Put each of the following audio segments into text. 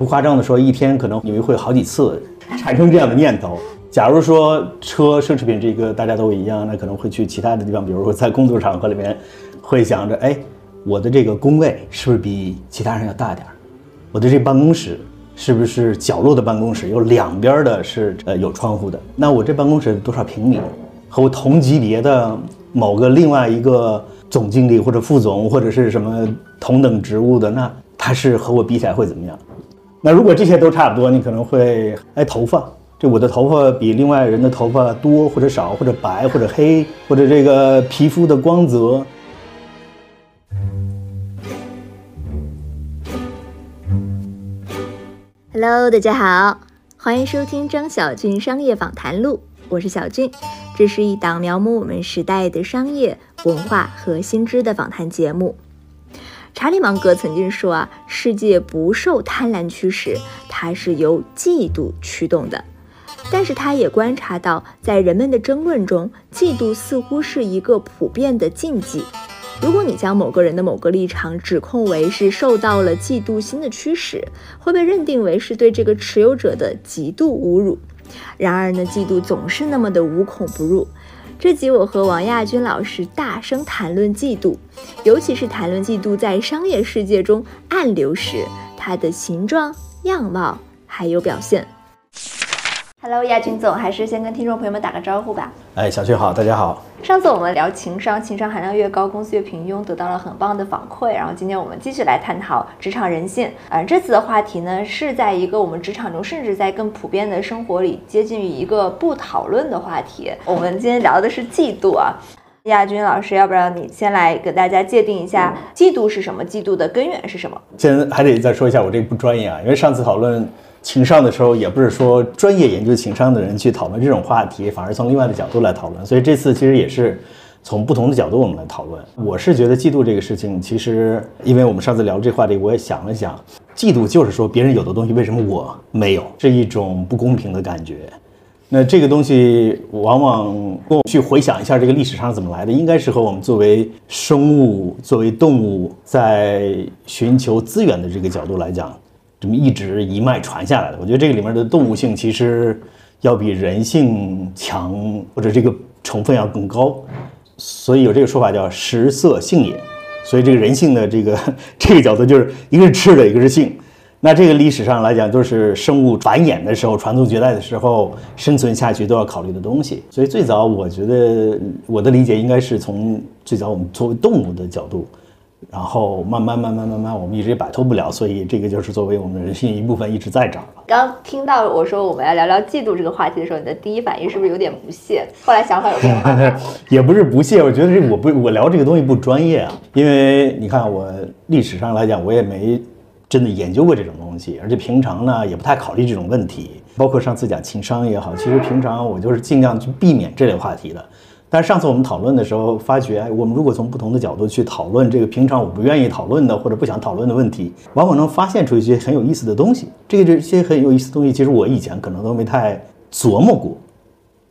不夸张的说，一天可能你们会好几次产生这样的念头。假如说车奢侈品这个大家都一样，那可能会去其他的地方，比如说在工作场合里面，会想着，哎，我的这个工位是不是比其他人要大点儿？我的这办公室是不是角落的办公室，有两边的是呃有窗户的？那我这办公室多少平米？和我同级别的某个另外一个总经理或者副总或者是什么同等职务的，那他是和我比起来会怎么样？那如果这些都差不多，你可能会哎头发。这我的头发比另外人的头发多或者少，或者白或者黑，或者这个皮肤的光泽。Hello，大家好，欢迎收听张小俊商业访谈录，我是小俊，这是一档描摹我们时代的商业文化和新知的访谈节目。查理芒格曾经说啊，世界不受贪婪驱使，它是由嫉妒驱动的。但是他也观察到，在人们的争论中，嫉妒似乎是一个普遍的禁忌。如果你将某个人的某个立场指控为是受到了嫉妒心的驱使，会被认定为是对这个持有者的极度侮辱。然而呢，嫉妒总是那么的无孔不入。这集我和王亚军老师大声谈论嫉妒，尤其是谈论嫉妒在商业世界中暗流时它的形状、样貌还有表现。Hello，亚军总，还是先跟听众朋友们打个招呼吧。哎，小军好，大家好。上次我们聊情商，情商含量越高，公司越平庸，得到了很棒的反馈。然后今天我们继续来探讨职场人性。呃，这次的话题呢，是在一个我们职场中，甚至在更普遍的生活里，接近于一个不讨论的话题。我们今天聊的是嫉妒啊。亚军老师，要不然你先来给大家界定一下嫉妒是什么，嫉妒的根源是什么？先还得再说一下，我这个不专业啊，因为上次讨论。情商的时候，也不是说专业研究情商的人去讨论这种话题，反而从另外的角度来讨论。所以这次其实也是从不同的角度我们来讨论。我是觉得嫉妒这个事情，其实因为我们上次聊这话题，我也想了想，嫉妒就是说别人有的东西为什么我没有，是一种不公平的感觉。那这个东西往往去回想一下这个历史上怎么来的，应该是和我们作为生物、作为动物在寻求资源的这个角度来讲。这么一直一脉传下来的，我觉得这个里面的动物性其实要比人性强，或者这个成分要更高，所以有这个说法叫食色性也。所以这个人性的这个 这个角度就是一个是吃的，一个是性。那这个历史上来讲，都是生物繁衍的时候、传宗接代的时候、生存下去都要考虑的东西。所以最早我觉得我的理解应该是从最早我们作为动物的角度。然后慢慢慢慢慢慢，我们一直也摆脱不了，所以这个就是作为我们人性一部分一直在这儿了。刚听到我说我们要聊聊嫉妒这个话题的时候，你的第一反应是不是有点不屑？后来想法有变化？也不是不屑，我觉得这我不我聊这个东西不专业啊，因为你看我历史上来讲，我也没真的研究过这种东西，而且平常呢也不太考虑这种问题，包括上次讲情商也好，其实平常我就是尽量去避免这类话题的。但是上次我们讨论的时候，发觉我们如果从不同的角度去讨论这个平常我不愿意讨论的或者不想讨论的问题，往往能发现出一些很有意思的东西。这个这些很有意思的东西，其实我以前可能都没太琢磨过，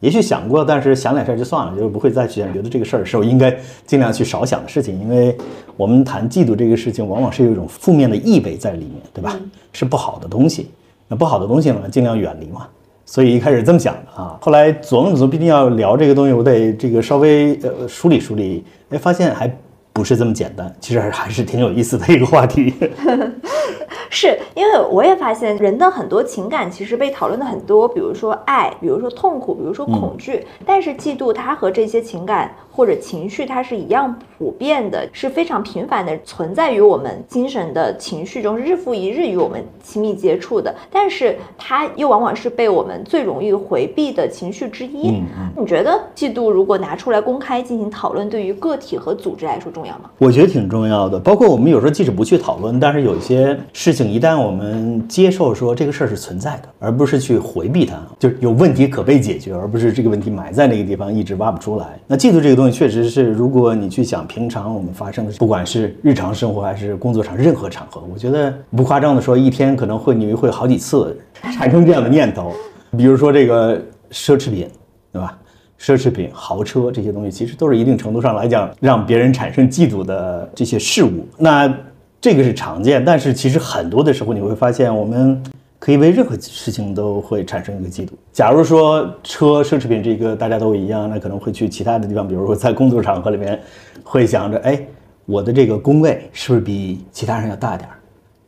也许想过，但是想两下就算了，就是不会再去想觉得这个事儿是我应该尽量去少想的事情。因为我们谈嫉妒这个事情，往往是有一种负面的意味在里面，对吧？是不好的东西，那不好的东西呢，尽量远离嘛。所以一开始这么想的啊，后来琢磨琢磨，毕竟要聊这个东西，我得这个稍微呃梳理梳理，哎，发现还不是这么简单，其实还是还是挺有意思的一个话题。是因为我也发现人的很多情感其实被讨论的很多，比如说爱，比如说痛苦，比如说恐惧，但是嫉妒它和这些情感或者情绪它是一样普遍的，是非常频繁的存在于我们精神的情绪中，日复一日与我们亲密接触的，但是它又往往是被我们最容易回避的情绪之一。你觉得嫉妒如果拿出来公开进行讨论，对于个体和组织来说重要吗？我觉得挺重要的，包括我们有时候即使不去讨论，但是有一些事情。请一旦我们接受说这个事儿是存在的，而不是去回避它，就有问题可被解决，而不是这个问题埋在那个地方一直挖不出来。那嫉妒这个东西确实是，如果你去想平常我们发生的，不管是日常生活还是工作上任何场合，我觉得不夸张的说，一天可能会你会好几次产生这样的念头。比如说这个奢侈品，对吧？奢侈品、豪车这些东西，其实都是一定程度上来讲让别人产生嫉妒的这些事物。那这个是常见，但是其实很多的时候你会发现，我们可以为任何事情都会产生一个嫉妒。假如说车奢侈品这个大家都一样，那可能会去其他的地方，比如说在工作场合里面，会想着，哎，我的这个工位是不是比其他人要大点儿？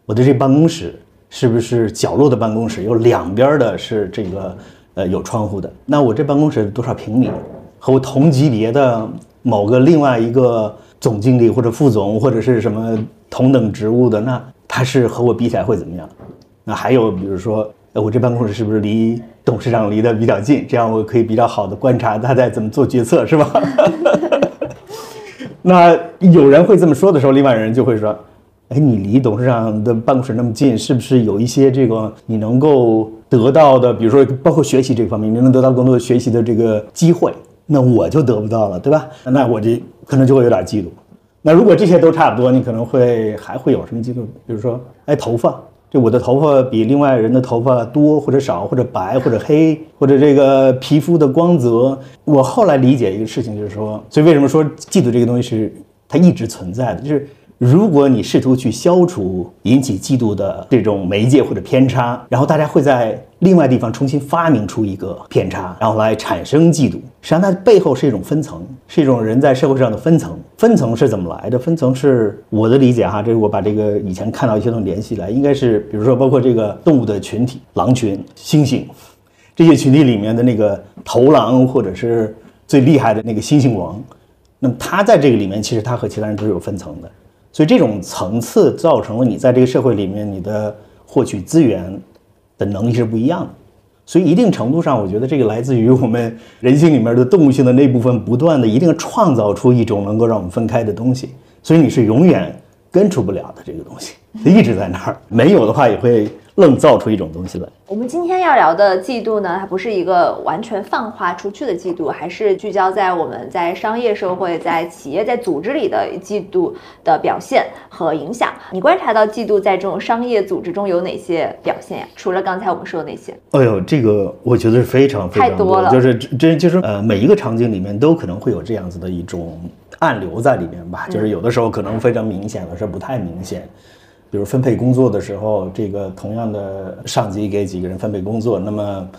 我的这办公室是不是角落的办公室，有两边的是这个呃有窗户的？那我这办公室多少平米？和我同级别的某个另外一个总经理或者副总或者是什么同等职务的，那他是和我比起来会怎么样？那还有比如说，我这办公室是不是离董事长离得比较近？这样我可以比较好的观察他在怎么做决策，是吧？那有人会这么说的时候，另外人就会说。哎，你离董事长的办公室那么近，是不是有一些这个你能够得到的，比如说包括学习这方面，你能得到更多的学习的这个机会，那我就得不到了，对吧？那我就可能就会有点嫉妒。那如果这些都差不多，你可能会还会有什么嫉妒？比如说，哎，头发，就我的头发比另外人的头发多或者少，或者白或者黑，或者这个皮肤的光泽。我后来理解一个事情，就是说，所以为什么说嫉妒这个东西是它一直存在的，就是。如果你试图去消除引起嫉妒的这种媒介或者偏差，然后大家会在另外地方重新发明出一个偏差，然后来产生嫉妒。实际上，它背后是一种分层，是一种人在社会上的分层。分层是怎么来的？分层是我的理解哈，这是我把这个以前看到一些东西联系来，应该是比如说包括这个动物的群体，狼群、猩猩这些群体里面的那个头狼，或者是最厉害的那个猩猩王，那么他在这个里面，其实他和其他人都是有分层的。所以这种层次造成了你在这个社会里面，你的获取资源的能力是不一样的。所以一定程度上，我觉得这个来自于我们人性里面的动物性的那部分，不断的一定创造出一种能够让我们分开的东西。所以你是永远根除不了的这个东西，它一直在那儿，没有的话也会。愣造出一种东西来。我们今天要聊的嫉妒呢，它不是一个完全泛化出去的嫉妒，还是聚焦在我们在商业社会、在企业、在组织里的嫉妒的表现和影响。你观察到嫉妒在这种商业组织中有哪些表现呀？除了刚才我们说的那些。哎呦，这个我觉得是非常非常多了，就是这就是呃，每一个场景里面都可能会有这样子的一种暗流在里面吧。就是有的时候可能非常明显，有的时候不太明显。比如分配工作的时候，这个同样的上级给几个人分配工作，那么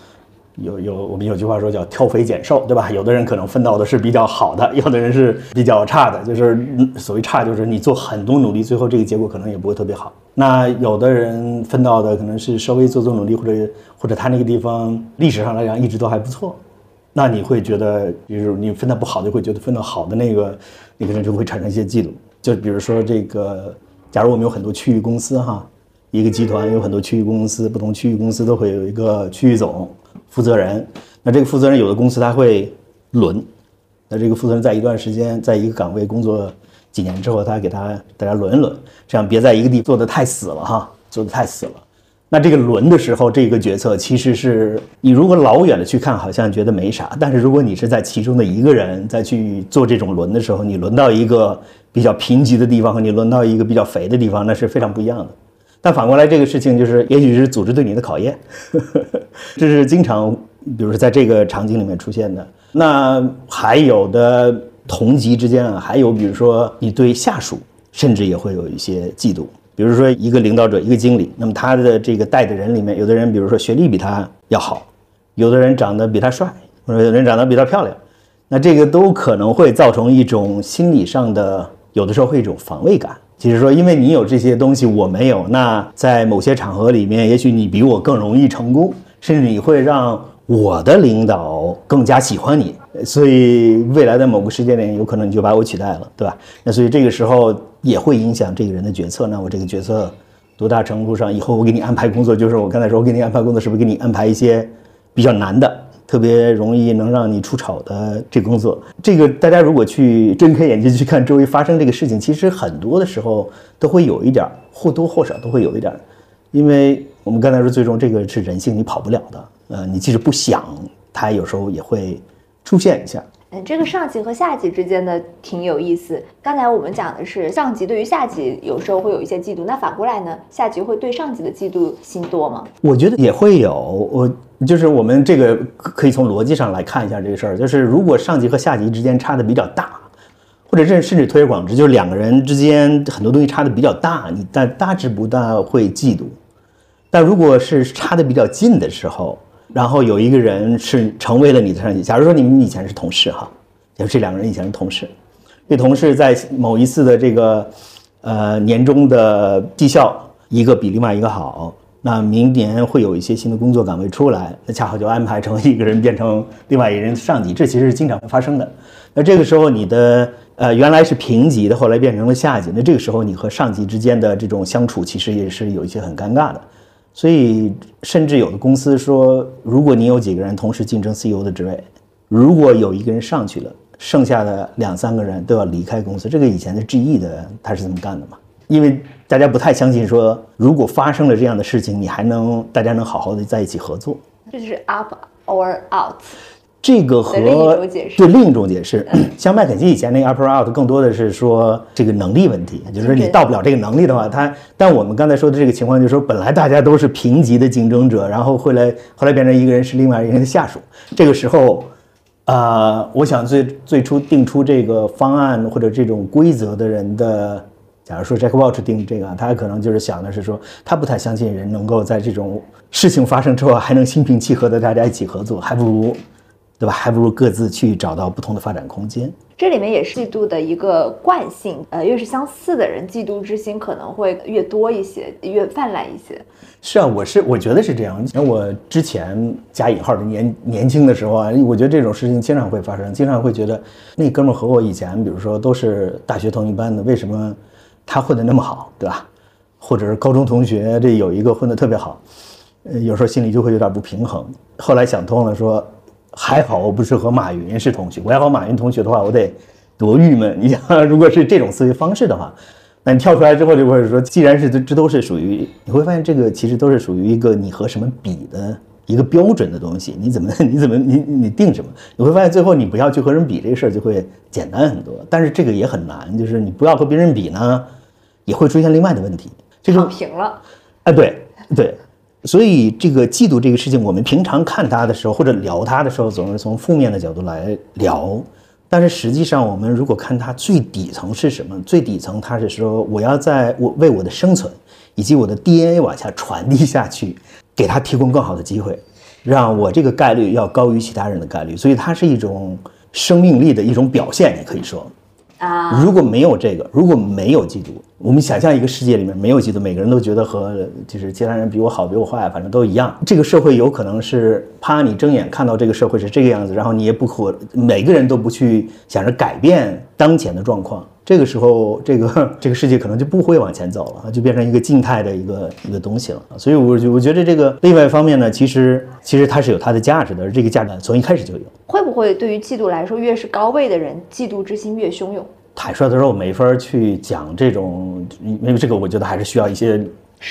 有有我们有句话说叫挑肥拣瘦，对吧？有的人可能分到的是比较好的，有的人是比较差的，就是所谓差就是你做很多努力，最后这个结果可能也不会特别好。那有的人分到的可能是稍微做做努力，或者或者他那个地方历史上来讲一直都还不错，那你会觉得，比如你分到不好，就会觉得分到好的那个那个人就会产生一些嫉妒。就比如说这个。假如我们有很多区域公司哈，一个集团有很多区域公司，不同区域公司都会有一个区域总负责人。那这个负责人有的公司他会轮，那这个负责人在一段时间在一个岗位工作几年之后，他给他大家轮一轮，这样别在一个地做的太死了哈，做的太死了。那这个轮的时候，这个决策其实是你如果老远的去看，好像觉得没啥，但是如果你是在其中的一个人在去做这种轮的时候，你轮到一个。比较贫瘠的地方和你轮到一个比较肥的地方，那是非常不一样的。但反过来，这个事情就是，也许是组织对你的考验，这是经常，比如说在这个场景里面出现的。那还有的同级之间啊，还有比如说你对下属，甚至也会有一些嫉妒。比如说一个领导者，一个经理，那么他的这个带的人里面，有的人比如说学历比他要好，有的人长得比他帅，或者有的人长得比他漂亮，那这个都可能会造成一种心理上的。有的时候会一种防卫感，就是说，因为你有这些东西，我没有，那在某些场合里面，也许你比我更容易成功，甚至你会让我的领导更加喜欢你，所以未来的某个时间点，有可能你就把我取代了，对吧？那所以这个时候也会影响这个人的决策。那我这个决策多大程度上，以后我给你安排工作，就是我刚才说，我给你安排工作，是不是给你安排一些比较难的？特别容易能让你出丑的这工作，这个大家如果去睁开眼睛去看周围发生这个事情，其实很多的时候都会有一点或多或少都会有一点因为我们刚才说，最终这个是人性，你跑不了的。呃，你即使不想，它有时候也会出现一下。嗯，这个上级和下级之间的挺有意思。刚才我们讲的是上级对于下级有时候会有一些嫉妒，那反过来呢，下级会对上级的嫉妒心多吗？我觉得也会有。我就是我们这个可以从逻辑上来看一下这个事儿，就是如果上级和下级之间差的比较大，或者甚甚至推而广之，就是两个人之间很多东西差的比较大，你但大致不大会嫉妒。但如果是差的比较近的时候，然后有一个人是成为了你的上级，假如说你们以前是同事哈，就这两个人以前是同事，这同事在某一次的这个呃年终的绩效，一个比另外一个好，那明年会有一些新的工作岗位出来，那恰好就安排成一个人变成另外一个人的上级，这其实是经常会发生的。那这个时候你的呃原来是平级的，后来变成了下级，那这个时候你和上级之间的这种相处，其实也是有一些很尴尬的。所以，甚至有的公司说，如果你有几个人同时竞争 CEO 的职位，如果有一个人上去了，剩下的两三个人都要离开公司。这个以前的 GE 的他是这么干的嘛？因为大家不太相信说，如果发生了这样的事情，你还能大家能好好的在一起合作。这就是 up or out。这个和对另一种解释，像麦肯锡以前那个 upper out 更多的是说这个能力问题，就是说你到不了这个能力的话，他但我们刚才说的这个情况就是说，本来大家都是平级的竞争者，然后后来后来变成一个人是另外一个人的下属，这个时候，呃，我想最最初定出这个方案或者这种规则的人的，假如说 Jack Welch 定这个，他可能就是想的是说，他不太相信人能够在这种事情发生之后还能心平气和的大家一起合作，还不如。对吧？还不如各自去找到不同的发展空间。这里面也是嫉妒的一个惯性，呃，越是相似的人，嫉妒之心可能会越多一些，越泛滥一些。是啊，我是我觉得是这样。像我之前加引号的年年轻的时候啊，我觉得这种事情经常会发生，经常会觉得那哥们和我以前，比如说都是大学同一班的，为什么他混得那么好，对吧？或者是高中同学，这有一个混得特别好，呃，有时候心里就会有点不平衡。后来想通了，说。还好我不是和马云是同学，我要和马云同学的话，我得多郁闷。你想，如果是这种思维方式的话，那你跳出来之后就会说，既然是这这都是属于，你会发现这个其实都是属于一个你和什么比的一个标准的东西。你怎么 你怎么你你定什么？你会发现最后你不要去和人比这个事儿就会简单很多。但是这个也很难，就是你不要和别人比呢，也会出现另外的问题。就躺平了。哎，对对。所以，这个嫉妒这个事情，我们平常看它的时候，或者聊它的时候，总是从负面的角度来聊。但是实际上，我们如果看它最底层是什么，最底层它是说，我要在我为我的生存以及我的 DNA 往下传递下去，给他提供更好的机会，让我这个概率要高于其他人的概率。所以，它是一种生命力的一种表现，你可以说。如果没有这个，如果没有嫉妒，我们想象一个世界里面没有嫉妒，每个人都觉得和就是其他人比我好，比我坏，反正都一样。这个社会有可能是啪，你睁眼看到这个社会是这个样子，然后你也不可每个人都不去想着改变当前的状况。这个时候，这个 这个世界可能就不会往前走了，就变成一个静态的一个一个东西了。所以，我我觉得这个另外一方面呢，其实其实它是有它的价值的，而这个价值从一开始就有。会不会对于嫉妒来说，越是高位的人，嫉妒之心越汹涌？坦率的说，我没法去讲这种，因为这个我觉得还是需要一些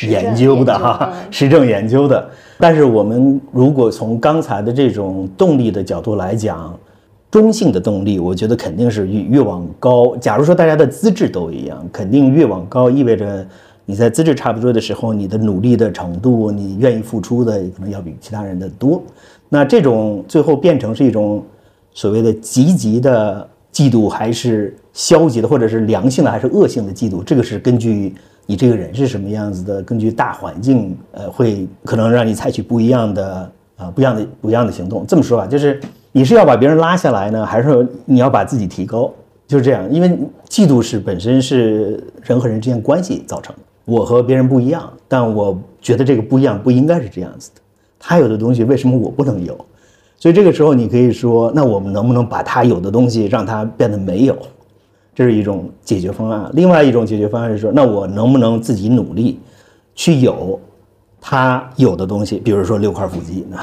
研究的哈，实证研究的。但是我们如果从刚才的这种动力的角度来讲。中性的动力，我觉得肯定是越越往高。假如说大家的资质都一样，肯定越往高，意味着你在资质差不多的时候，你的努力的程度，你愿意付出的可能要比其他人的多。那这种最后变成是一种所谓的积极的嫉妒，还是消极的，或者是良性的，还是恶性的嫉妒？这个是根据你这个人是什么样子的，根据大环境，呃，会可能让你采取不一样的啊，不一样的不一样的行动。这么说吧，就是。你是要把别人拉下来呢，还是说你要把自己提高？就是这样，因为嫉妒是本身是人和人之间关系造成的。我和别人不一样，但我觉得这个不一样不应该是这样子的。他有的东西为什么我不能有？所以这个时候你可以说，那我们能不能把他有的东西让他变得没有？这是一种解决方案。另外一种解决方案是说，那我能不能自己努力去有他有的东西？比如说六块腹肌呢？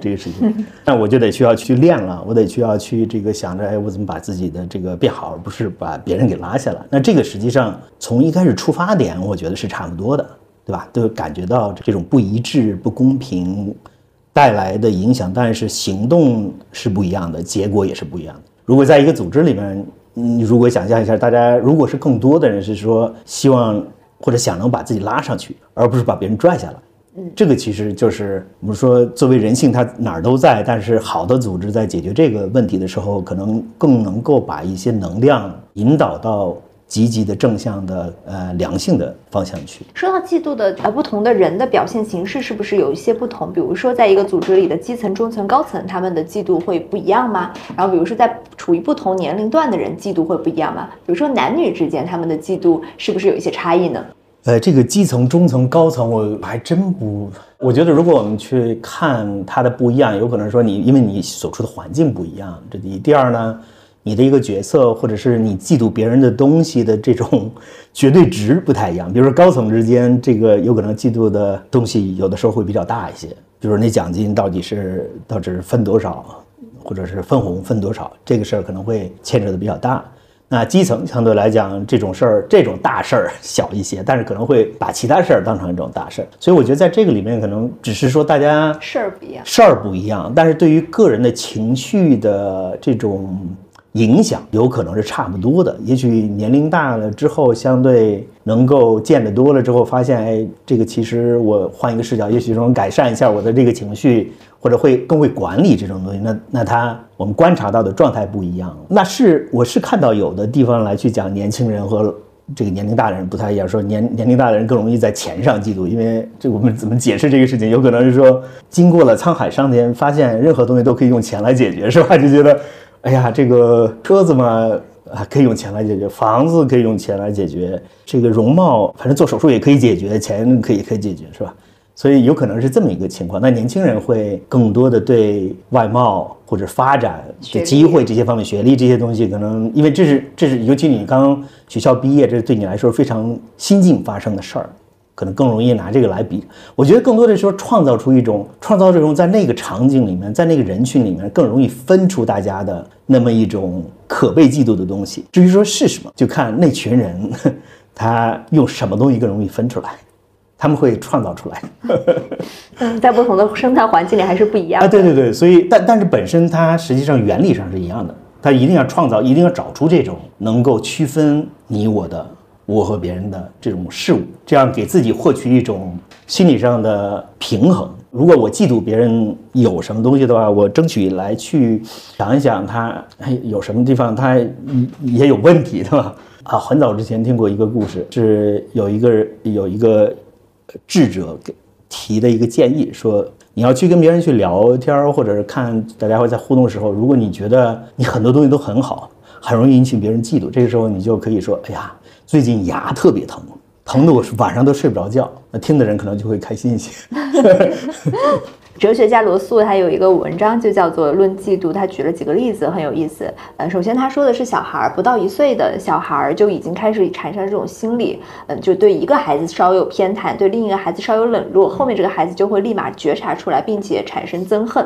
这个事情，那我就得需要去练了，我得需要去这个想着，哎，我怎么把自己的这个变好，而不是把别人给拉下来。那这个实际上从一开始出发点，我觉得是差不多的，对吧？都感觉到这种不一致、不公平带来的影响，但是行动是不一样的，结果也是不一样的。如果在一个组织里面，你如果想象一下，大家如果是更多的人是说希望或者想能把自己拉上去，而不是把别人拽下来。嗯，这个其实就是我们说，作为人性，它哪儿都在，但是好的组织在解决这个问题的时候，可能更能够把一些能量引导到。积极的、正向的、呃良性的方向去。说到嫉妒的呃不同的人的表现形式，是不是有一些不同？比如说，在一个组织里的基层、中层、高层，他们的嫉妒会不一样吗？然后，比如说在处于不同年龄段的人，嫉妒会不一样吗？比如说男女之间，他们的嫉妒是不是有一些差异呢？呃，这个基层、中层、高层，我还真不，我觉得如果我们去看它的不一样，有可能说你因为你所处的环境不一样，这第一。第二呢？你的一个角色，或者是你嫉妒别人的东西的这种绝对值不太一样。比如说高层之间，这个有可能嫉妒的东西有的时候会比较大一些。比如那奖金到底是到底是分多少，或者是分红分多少，这个事儿可能会牵扯的比较大。那基层相对来讲，这种事儿这种大事儿小一些，但是可能会把其他事儿当成一种大事儿。所以我觉得在这个里面，可能只是说大家事儿不一样，事儿不一样，但是对于个人的情绪的这种。影响有可能是差不多的，也许年龄大了之后，相对能够见得多了之后，发现，哎，这个其实我换一个视角，也许能改善一下我的这个情绪，或者会更会管理这种东西。那那他我们观察到的状态不一样，那是我是看到有的地方来去讲年轻人和这个年龄大的人不太一样，说年年龄大的人更容易在钱上嫉妒，因为这我们怎么解释这个事情？有可能是说经过了沧海桑田，发现任何东西都可以用钱来解决，是吧？就觉得。哎呀，这个车子嘛，啊，可以用钱来解决；房子可以用钱来解决；这个容貌，反正做手术也可以解决，钱可以可以解决，是吧？所以有可能是这么一个情况。那年轻人会更多的对外貌或者发展的机会这些方面，学历这些东西，可能因为这是这是，尤其你刚学校毕业，这是对你来说非常新近发生的事儿。可能更容易拿这个来比，我觉得更多的时候创造出一种创造这种在那个场景里面，在那个人群里面更容易分出大家的那么一种可被嫉妒的东西。至于说是什么，就看那群人 他用什么东西更容易分出来，他们会创造出来。嗯，在不同的生态环境里还是不一样啊。对对对，所以但但是本身它实际上原理上是一样的，它一定要创造，一定要找出这种能够区分你我的。我和别人的这种事物，这样给自己获取一种心理上的平衡。如果我嫉妒别人有什么东西的话，我争取来去想一想他有什么地方他也有问题，对吧？啊，很早之前听过一个故事，是有一个有一个智者给提的一个建议，说你要去跟别人去聊天，或者是看大家会在互动的时候，如果你觉得你很多东西都很好，很容易引起别人嫉妒，这个时候你就可以说，哎呀。最近牙特别疼，疼的我是晚上都睡不着觉。那听的人可能就会开心一些。哲学家罗素他有一个文章就叫做《论嫉妒》，他举了几个例子，很有意思。呃，首先他说的是小孩儿不到一岁的小孩儿就已经开始产生这种心理，嗯，就对一个孩子稍有偏袒，对另一个孩子稍有冷落，后面这个孩子就会立马觉察出来，并且产生憎恨。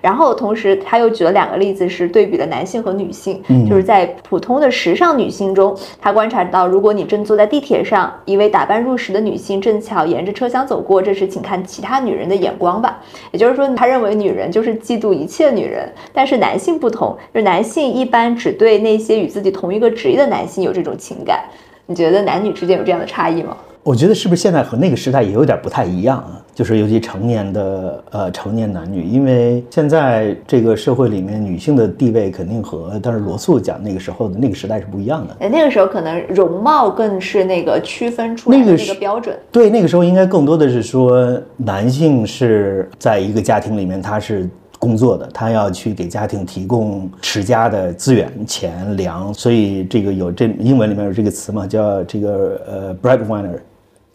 然后同时他又举了两个例子，是对比了男性和女性，就是在普通的时尚女性中，他观察到，如果你正坐在地铁上，一位打扮入时的女性正巧沿着车厢走过，这时请看其他女人的眼光吧。也就是说，他认为女人就是嫉妒一切女人，但是男性不同，就是男性一般只对那些与自己同一个职业的男性有这种情感。你觉得男女之间有这样的差异吗？我觉得是不是现在和那个时代也有点不太一样啊？就是尤其成年的呃成年男女，因为现在这个社会里面女性的地位肯定和但是罗素讲那个时候的那个时代是不一样的。哎，那个时候可能容貌更是那个区分出来的那个标准。对，那个时候应该更多的是说男性是在一个家庭里面他是工作的，他要去给家庭提供持家的资源、钱粮，所以这个有这英文里面有这个词嘛，叫这个呃 breadwinner。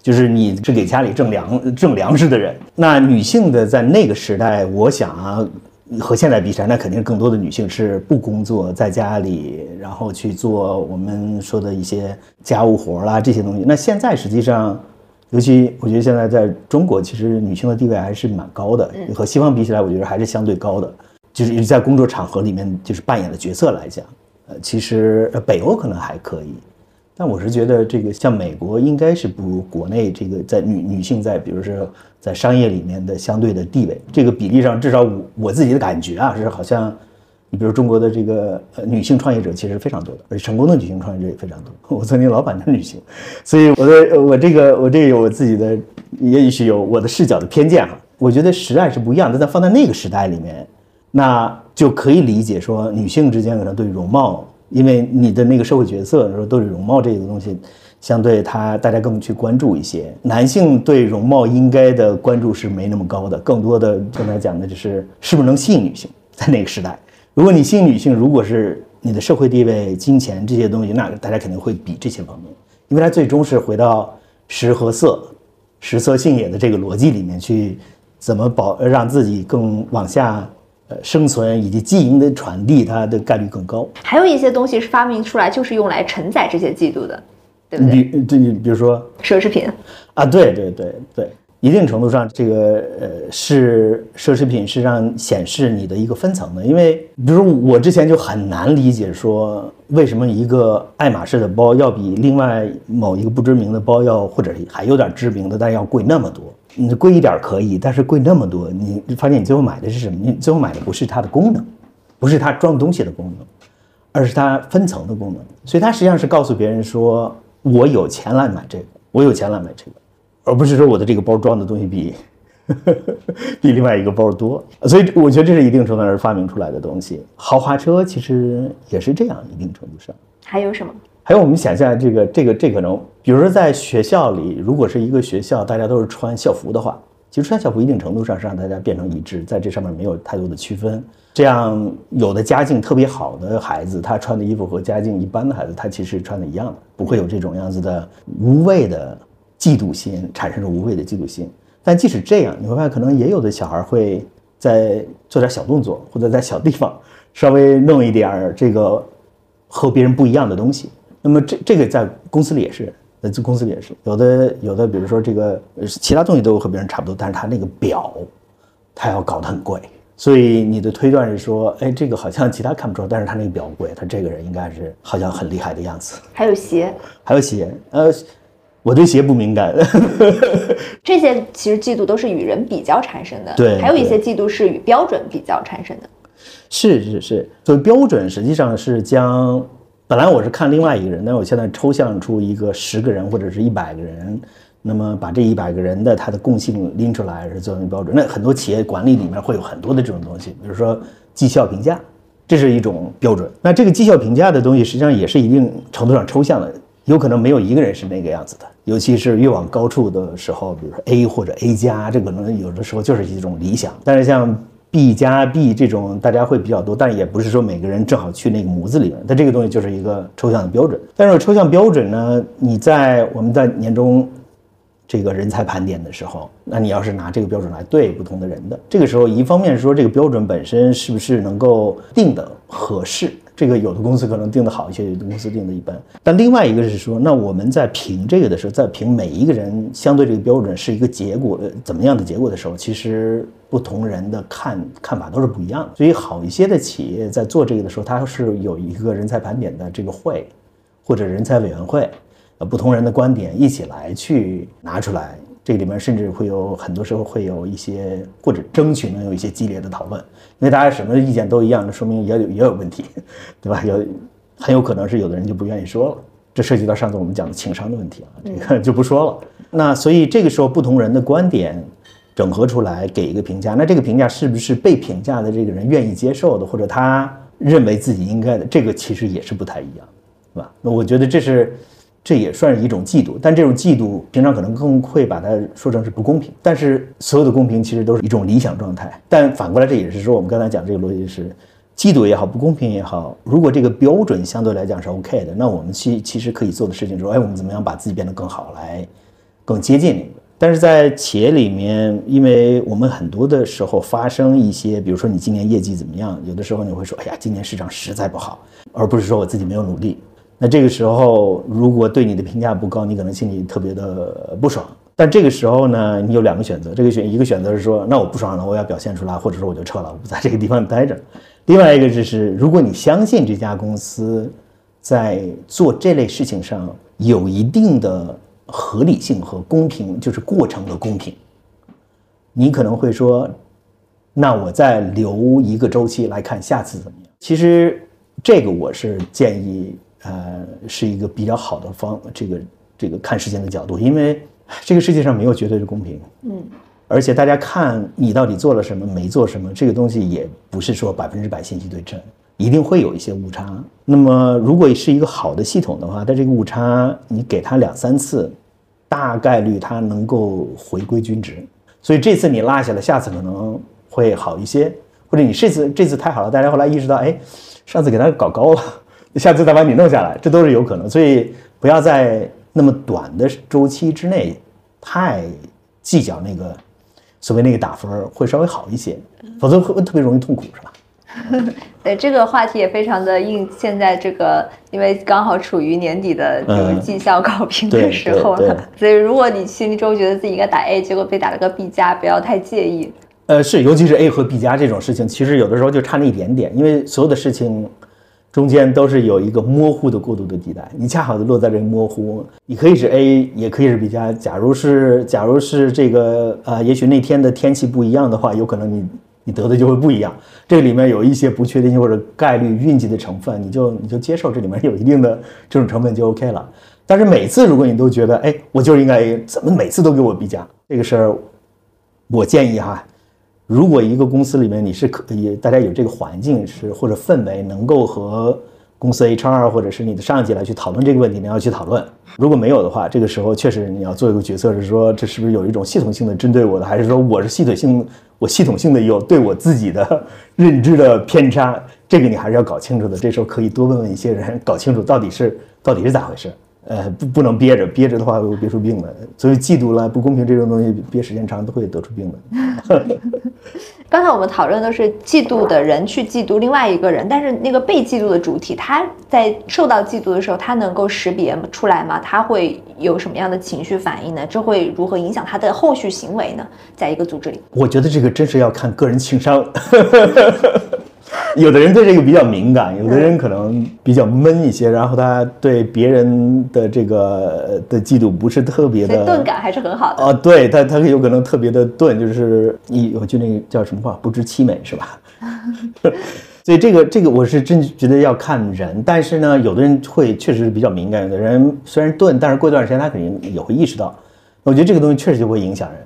就是你是给家里挣粮挣粮食的人，那女性的在那个时代，我想啊，和现在比起来，那肯定更多的女性是不工作，在家里，然后去做我们说的一些家务活啦这些东西。那现在实际上，尤其我觉得现在在中国，其实女性的地位还是蛮高的，和西方比起来，我觉得还是相对高的。就是在工作场合里面，就是扮演的角色来讲，呃，其实北欧可能还可以。但我是觉得，这个像美国应该是不如国内这个在女女性在，比如说在商业里面的相对的地位，这个比例上，至少我我自己的感觉啊，是好像，你比如中国的这个呃女性创业者其实非常多的，而且成功的女性创业者也非常多。我曾经老板的女性，所以我的我这个我这个有我自己的也许有我的视角的偏见哈。我觉得时代是不一样的，但放在那个时代里面，那就可以理解说，女性之间可能对容貌，因为你的那个社会角色说都是容貌这个东西，相对他大家更去关注一些。男性对容貌应该的关注是没那么高的，更多的刚才讲的就是是不是能吸引女性。在那个时代，如果你吸引女性，如果是你的社会地位、金钱这些东西，那大家肯定会比这些方面，因为它最终是回到食和色，食色性也的这个逻辑里面去。怎么保让自己更往下呃生存，以及基因的传递，它的概率更高。还有一些东西是发明出来就是用来承载这些嫉妒的，对不对？比对，比如说奢侈品啊，对对对对。一定程度上，这个呃是奢侈品是让显示你的一个分层的，因为比如我之前就很难理解说为什么一个爱马仕的包要比另外某一个不知名的包要或者还有点知名的，但要贵那么多。你贵一点可以，但是贵那么多，你发现你最后买的是什么？你最后买的不是它的功能，不是它装东西的功能，而是它分层的功能。所以它实际上是告诉别人说，我有钱来买这个，我有钱来买这个。而不是说我的这个包装的东西比 比另外一个包多，所以我觉得这是一定程度上是发明出来的东西。豪华车其实也是这样，一定程度上。还有什么？还有我们想象这个这个这可能，比如说在学校里，如果是一个学校，大家都是穿校服的话，其实穿校服一定程度上是让大家变成一致，在这上面没有太多的区分。这样有的家境特别好的孩子，他穿的衣服和家境一般的孩子，他其实穿的一样的，不会有这种样子的无谓的。嫉妒心产生了无谓的嫉妒心，但即使这样，你会发现可能也有的小孩会在做点小动作，或者在小地方稍微弄一点这个和别人不一样的东西。那么这这个在公司里也是，在公司里也是有的有的，比如说这个其他东西都和别人差不多，但是他那个表他要搞得很贵，所以你的推断是说，哎，这个好像其他看不出来，但是他那个表贵，他这个人应该是好像很厉害的样子。还有鞋，还有鞋，呃。我对鞋不敏感，这些其实嫉妒都是与人比较产生的。对，还有一些嫉妒是与标准比较产生的。是是是，所以标准实际上是将本来我是看另外一个人，但我现在抽象出一个十个人或者是一百个人，那么把这一百个人的他的共性拎出来是作为标准。那很多企业管理里面会有很多的这种东西，比如说绩效评价，这是一种标准。那这个绩效评价的东西实际上也是一定程度上抽象的。有可能没有一个人是那个样子的，尤其是越往高处的时候，比如说 A 或者 A 加，这可能有的时候就是一种理想。但是像 B 加 B 这种，大家会比较多，但也不是说每个人正好去那个模子里面。它这个东西就是一个抽象的标准。但是抽象标准呢，你在我们在年终这个人才盘点的时候，那你要是拿这个标准来对不同的人的，这个时候一方面说这个标准本身是不是能够定的合适。这个有的公司可能定的好一些，有的公司定的一般。但另外一个是说，那我们在评这个的时候，在评每一个人相对这个标准是一个结果，怎么样的结果的时候，其实不同人的看看法都是不一样的。所以好一些的企业在做这个的时候，它是有一个人才盘点的这个会，或者人才委员会，呃，不同人的观点一起来去拿出来。这里面甚至会有很多时候会有一些或者争取能有一些激烈的讨论，因为大家什么意见都一样，那说明也有也有问题，对吧？有很有可能是有的人就不愿意说了，这涉及到上次我们讲的情商的问题啊，这个就不说了。那所以这个时候不同人的观点整合出来给一个评价，那这个评价是不是被评价的这个人愿意接受的，或者他认为自己应该的，这个其实也是不太一样，是吧？那我觉得这是。这也算是一种嫉妒，但这种嫉妒平常可能更会把它说成是不公平。但是所有的公平其实都是一种理想状态。但反过来，这也是说我们刚才讲这个逻辑是，嫉妒也好，不公平也好，如果这个标准相对来讲是 OK 的，那我们其其实可以做的事情是说，哎，我们怎么样把自己变得更好，来更接近那个。但是在企业里面，因为我们很多的时候发生一些，比如说你今年业绩怎么样，有的时候你会说，哎呀，今年市场实在不好，而不是说我自己没有努力。那这个时候，如果对你的评价不高，你可能心里特别的不爽。但这个时候呢，你有两个选择，这个选一个选择是说，那我不爽了，我要表现出来，或者说我就撤了，我不在这个地方待着。另外一个就是，如果你相信这家公司在做这类事情上有一定的合理性和公平，就是过程的公平，你可能会说，那我再留一个周期来看下次怎么样。其实这个我是建议。呃，是一个比较好的方，这个这个看事情的角度，因为这个世界上没有绝对的公平，嗯，而且大家看你到底做了什么，没做什么，这个东西也不是说百分之百信息对称，一定会有一些误差。那么，如果是一个好的系统的话，它这个误差你给它两三次，大概率它能够回归均值。所以这次你落下了，下次可能会好一些，或者你这次这次太好了，大家后来意识到，哎，上次给它搞高了，下次再把你弄下来，这都是有可能。所以不要在那么短的周期之内太计较那个所谓那个打分，会稍微好一些，否则会特别容易痛苦，是吧？对这个话题也非常的应，现在这个因为刚好处于年底的这个绩效考评的时候了，所以如果你心中觉得自己应该打 A，结果被打了个 B 加，不要太介意。呃，是，尤其是 A 和 B 加这种事情，其实有的时候就差那一点点，因为所有的事情中间都是有一个模糊的过渡的地带，你恰好就落在这个模糊，你可以是 A，也可以是 B 加。假如是，假如是这个，呃，也许那天的天气不一样的话，有可能你。你得的就会不一样，这里面有一些不确定性或者概率、运气的成分，你就你就接受这里面有一定的这种成分就 OK 了。但是每次如果你都觉得，哎，我就是应该怎么每次都给我 B 加，这个事儿，我建议哈，如果一个公司里面你是可以大家有这个环境是或者氛围能够和。公司 HR 或者是你的上级来去讨论这个问题，你要去讨论。如果没有的话，这个时候确实你要做一个决策，是说这是不是有一种系统性的针对我的，还是说我是系统性，我系统性的有对我自己的认知的偏差？这个你还是要搞清楚的。这时候可以多问问一些人，搞清楚到底是到底是咋回事。呃，不不能憋着，憋着的话会憋出病来。所以嫉妒了、不公平这种东西，憋时间长都会得出病的。刚才我们讨论的是嫉妒的人去嫉妒另外一个人，但是那个被嫉妒的主体，他在受到嫉妒的时候，他能够识别出来吗？他会有什么样的情绪反应呢？这会如何影响他的后续行为呢？在一个组织里，我觉得这个真是要看个人情商。有的人对这个比较敏感，有的人可能比较闷一些，然后他对别人的这个的嫉妒不是特别的钝感，还是很好的哦。对他，他有可能特别的钝，就是你，我就那个叫什么话，不知其美是吧？所以这个这个我是真觉得要看人，但是呢，有的人会确实是比较敏感，有的人虽然钝，但是过一段时间他肯定也会意识到。我觉得这个东西确实就会影响人，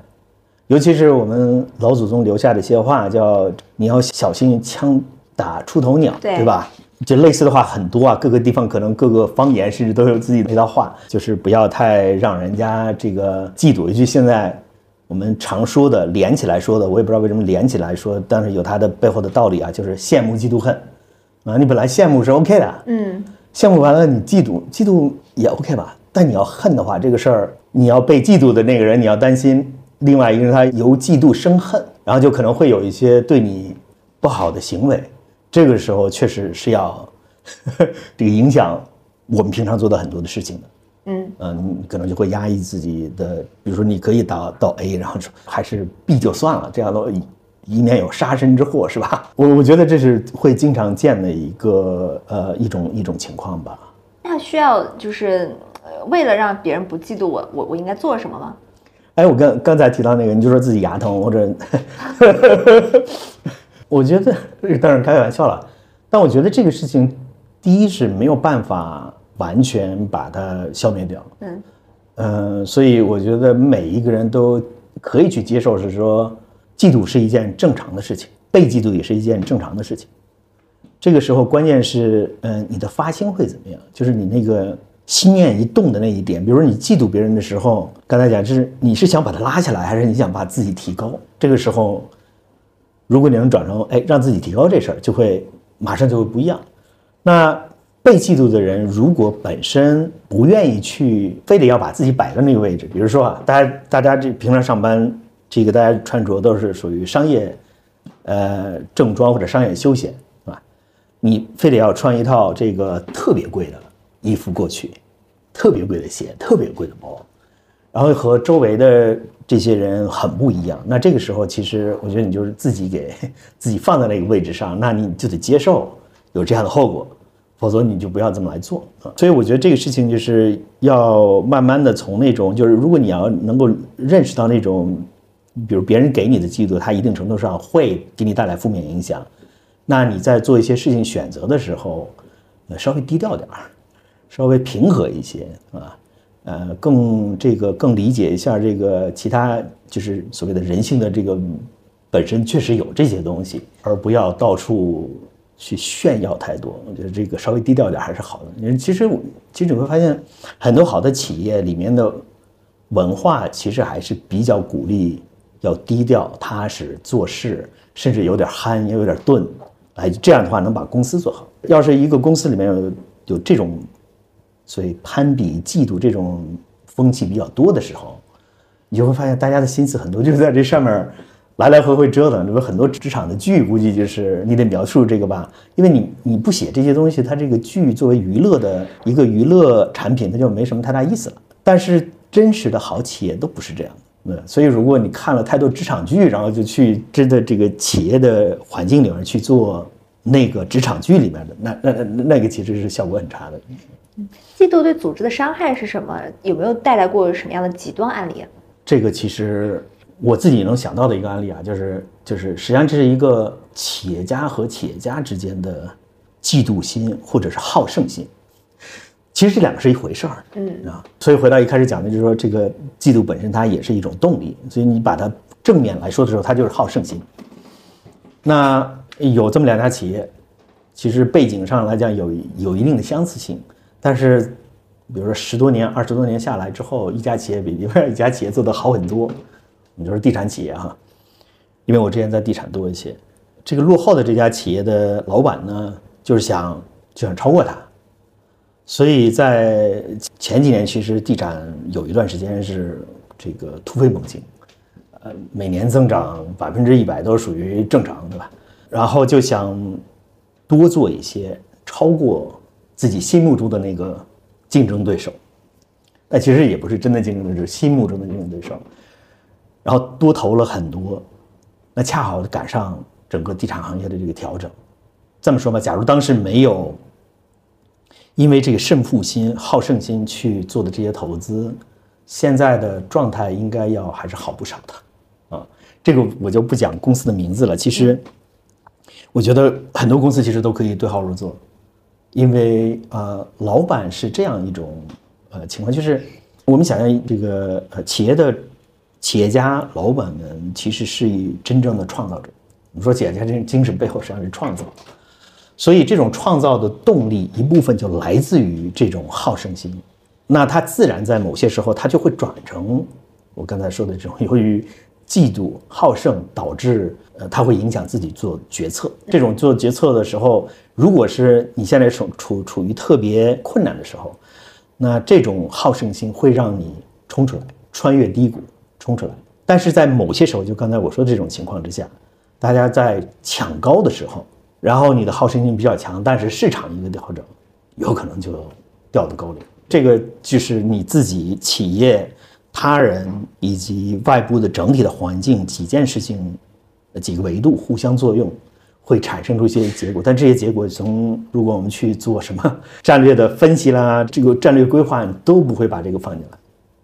尤其是我们老祖宗留下的一些话，叫你要小心枪。打出头鸟，对吧？就类似的话很多啊，各个地方可能各个方言甚至都有自己的一套话，就是不要太让人家这个嫉妒。尤其现在我们常说的连起来说的，我也不知道为什么连起来说，但是有它的背后的道理啊，就是羡慕、嫉妒、恨啊。你本来羡慕是 OK 的，嗯，羡慕完了你嫉妒，嫉妒也 OK 吧？但你要恨的话，这个事儿你要被嫉妒的那个人你要担心，另外一个人他由嫉妒生恨，然后就可能会有一些对你不好的行为。这个时候确实是要 这个影响我们平常做的很多的事情的，嗯嗯，可能就会压抑自己的，比如说你可以到到 A，然后说还是 B 就算了，这样的以免有杀身之祸，是吧？我我觉得这是会经常见的一个呃一种一种情况吧。那需要就是为了让别人不嫉妒我，我我应该做什么吗？哎，我刚刚才提到那个，你就说自己牙疼或者。我觉得当然开玩笑了，但我觉得这个事情，第一是没有办法完全把它消灭掉，嗯，呃，所以我觉得每一个人都可以去接受，是说嫉妒是一件正常的事情，被嫉妒也是一件正常的事情。这个时候关键是，嗯，你的发心会怎么样？就是你那个心念一动的那一点，比如说你嫉妒别人的时候，刚才讲就是你是想把他拉下来，还是你想把自己提高？这个时候。如果你能转成哎，让自己提高这事儿，就会马上就会不一样。那被嫉妒的人，如果本身不愿意去，非得要把自己摆在那个位置，比如说啊，大家大家这平常上班，这个大家穿着都是属于商业，呃，正装或者商业休闲，是吧？你非得要穿一套这个特别贵的衣服过去，特别贵的鞋，特别贵的包，然后和周围的。这些人很不一样，那这个时候其实我觉得你就是自己给自己放在那个位置上，那你就得接受有这样的后果，否则你就不要这么来做啊。所以我觉得这个事情就是要慢慢的从那种就是如果你要能够认识到那种，比如别人给你的嫉妒，他一定程度上会给你带来负面影响，那你在做一些事情选择的时候，呃，稍微低调点儿，稍微平和一些啊。呃，更这个更理解一下这个其他就是所谓的人性的这个本身确实有这些东西，而不要到处去炫耀太多。我觉得这个稍微低调点还是好的。因为其实其实你会发现，很多好的企业里面的文化其实还是比较鼓励要低调、踏实做事，甚至有点憨，也有点钝。哎，这样的话能把公司做好。要是一个公司里面有有这种，所以攀比、嫉妒这种风气比较多的时候，你就会发现大家的心思很多就是在这上面来来回回折腾。这不很多职场的剧，估计就是你得描述这个吧，因为你你不写这些东西，它这个剧作为娱乐的一个娱乐产品，它就没什么太大意思了。但是真实的好企业都不是这样的。嗯，所以如果你看了太多职场剧，然后就去真的这个企业的环境里面去做那个职场剧里面的，那那那那个其实是效果很差的。嫉妒对组织的伤害是什么？有没有带来过什么样的极端案例？这个其实我自己能想到的一个案例啊，就是就是实际上这是一个企业家和企业家之间的嫉妒心或者是好胜心。其实这两个是一回事儿，嗯啊，所以回到一开始讲的，就是说这个嫉妒本身它也是一种动力，所以你把它正面来说的时候，它就是好胜心。那有这么两家企业，其实背景上来讲有有一定的相似性，但是比如说十多年、二十多年下来之后，一家企业比另外一家企业做得好很多。你就是地产企业哈，因为我之前在地产多一些，这个落后的这家企业的老板呢，就是想就想超过它。所以在前几年，其实地产有一段时间是这个突飞猛进，呃，每年增长百分之一百都属于正常，对吧？然后就想多做一些，超过自己心目中的那个竞争对手，但其实也不是真的竞争对手，心目中的竞争对手。然后多投了很多，那恰好赶上整个地产行业的这个调整。这么说吧，假如当时没有。因为这个胜负心、好胜心去做的这些投资，现在的状态应该要还是好不少的，啊，这个我就不讲公司的名字了。其实，我觉得很多公司其实都可以对号入座，因为呃，老板是这样一种呃情况，就是我们想象这个呃企业的企业家老板们其实是以真正的创造者。我们说企业家这精神背后实际上是创造。所以，这种创造的动力一部分就来自于这种好胜心，那他自然在某些时候，他就会转成我刚才说的这种，由于嫉妒好胜导致，呃，他会影响自己做决策。这种做决策的时候，如果是你现在处处处于特别困难的时候，那这种好胜心会让你冲出来，穿越低谷冲出来。但是在某些时候，就刚才我说的这种情况之下，大家在抢高的时候。然后你的好胜心比较强，但是市场一个调整，有可能就掉到沟里。这个就是你自己、企业、他人以及外部的整体的环境几件事情、几个维度互相作用，会产生出一些结果。但这些结果从如果我们去做什么战略的分析啦，这个战略规划都不会把这个放进来。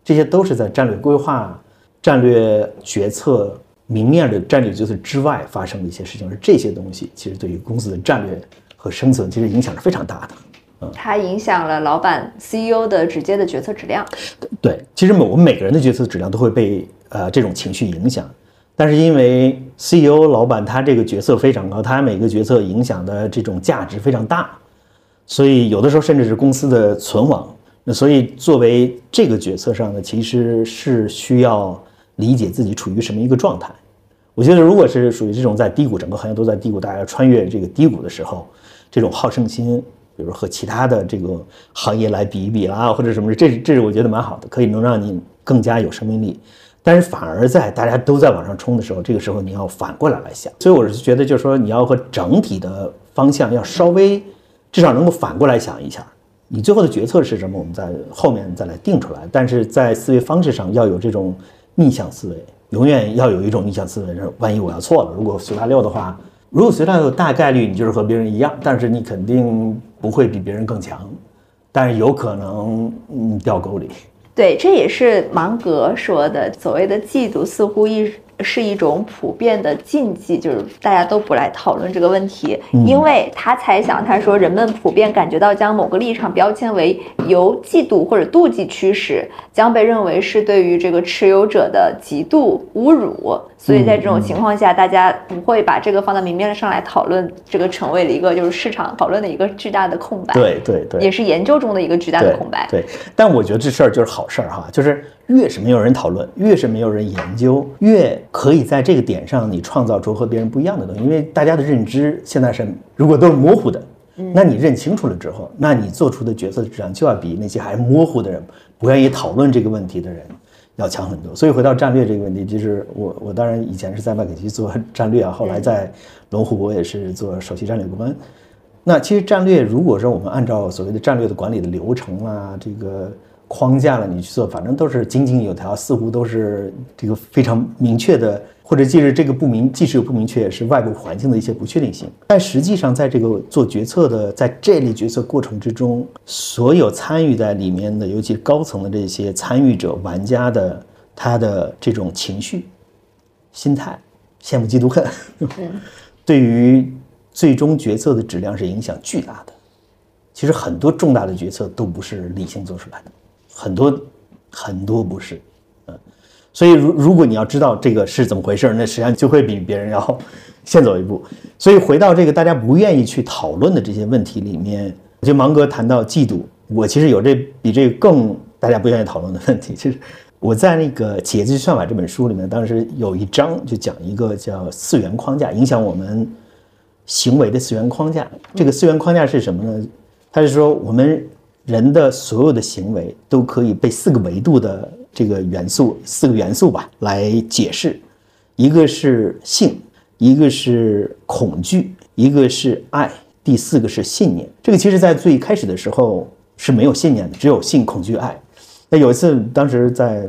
这些都是在战略规划、战略决策。明面的战略决策之外发生的一些事情，而这些东西其实对于公司的战略和生存其实影响是非常大的。嗯，它影响了老板 CEO 的直接的决策质量。对，其实每我们每个人的决策质量都会被呃这种情绪影响，但是因为 CEO 老板他这个决策非常高，他每个决策影响的这种价值非常大，所以有的时候甚至是公司的存亡。那所以作为这个决策上呢，其实是需要。理解自己处于什么一个状态，我觉得如果是属于这种在低谷，整个行业都在低谷，大家穿越这个低谷的时候，这种好胜心，比如和其他的这个行业来比一比啦，或者什么，这这是我觉得蛮好的，可以能让你更加有生命力。但是反而在大家都在往上冲的时候，这个时候你要反过来来想。所以我是觉得，就是说你要和整体的方向要稍微至少能够反过来想一下，你最后的决策是什么，我们在后面再来定出来。但是在思维方式上要有这种。逆向思维永远要有一种逆向思维，是万一我要错了，如果随大溜的话，如果随大溜，大概率你就是和别人一样，但是你肯定不会比别人更强，但是有可能嗯掉沟里。对，这也是芒格说的，所谓的嫉妒似乎一是一种普遍的禁忌，就是大家都不来讨论这个问题，因为他猜想，他说人们普遍感觉到将某个立场标签为由嫉妒或者妒忌驱使，将被认为是对于这个持有者的极度侮辱，所以在这种情况下，大家不会把这个放在明面上来讨论，这个成为了一个就是市场讨论的一个巨大的空白，对对对，也是研究中的一个巨大的空白，对。但我觉得这事儿就是好事儿哈，就是越是没有人讨论，越是没有人研究，越可以在这个点上你创造出和别人不一样的东西，因为大家的认知现在是如果都是模糊的。那你认清楚了之后，那你做出的决策质量就要比那些还模糊的人、不愿意讨论这个问题的人要强很多。所以回到战略这个问题，就是我我当然以前是在麦肯锡做战略啊，后来在龙湖我也是做首席战略顾问。那其实战略，如果说我们按照所谓的战略的管理的流程啊，这个框架了，你去做，反正都是井井有条，似乎都是这个非常明确的。或者即使这个不明，即使不明确，也是外部环境的一些不确定性。但实际上，在这个做决策的，在这类决策过程之中，所有参与在里面的，尤其高层的这些参与者、玩家的，他的这种情绪、心态、羡慕、嫉妒、恨，对于最终决策的质量是影响巨大的。其实很多重大的决策都不是理性做出来的，很多很多不是。嗯所以，如如果你要知道这个是怎么回事，那实际上就会比别人要先走一步。所以，回到这个大家不愿意去讨论的这些问题里面，就芒格谈到嫉妒，我其实有这比这个更大家不愿意讨论的问题。其实我在那个《企业计算法》这本书里面，当时有一章就讲一个叫四元框架，影响我们行为的四元框架。这个四元框架是什么呢？它是说我们人的所有的行为都可以被四个维度的。这个元素四个元素吧来解释，一个是性，一个是恐惧，一个是爱，第四个是信念。这个其实在最开始的时候是没有信念的，只有性、恐惧、爱。那有一次，当时在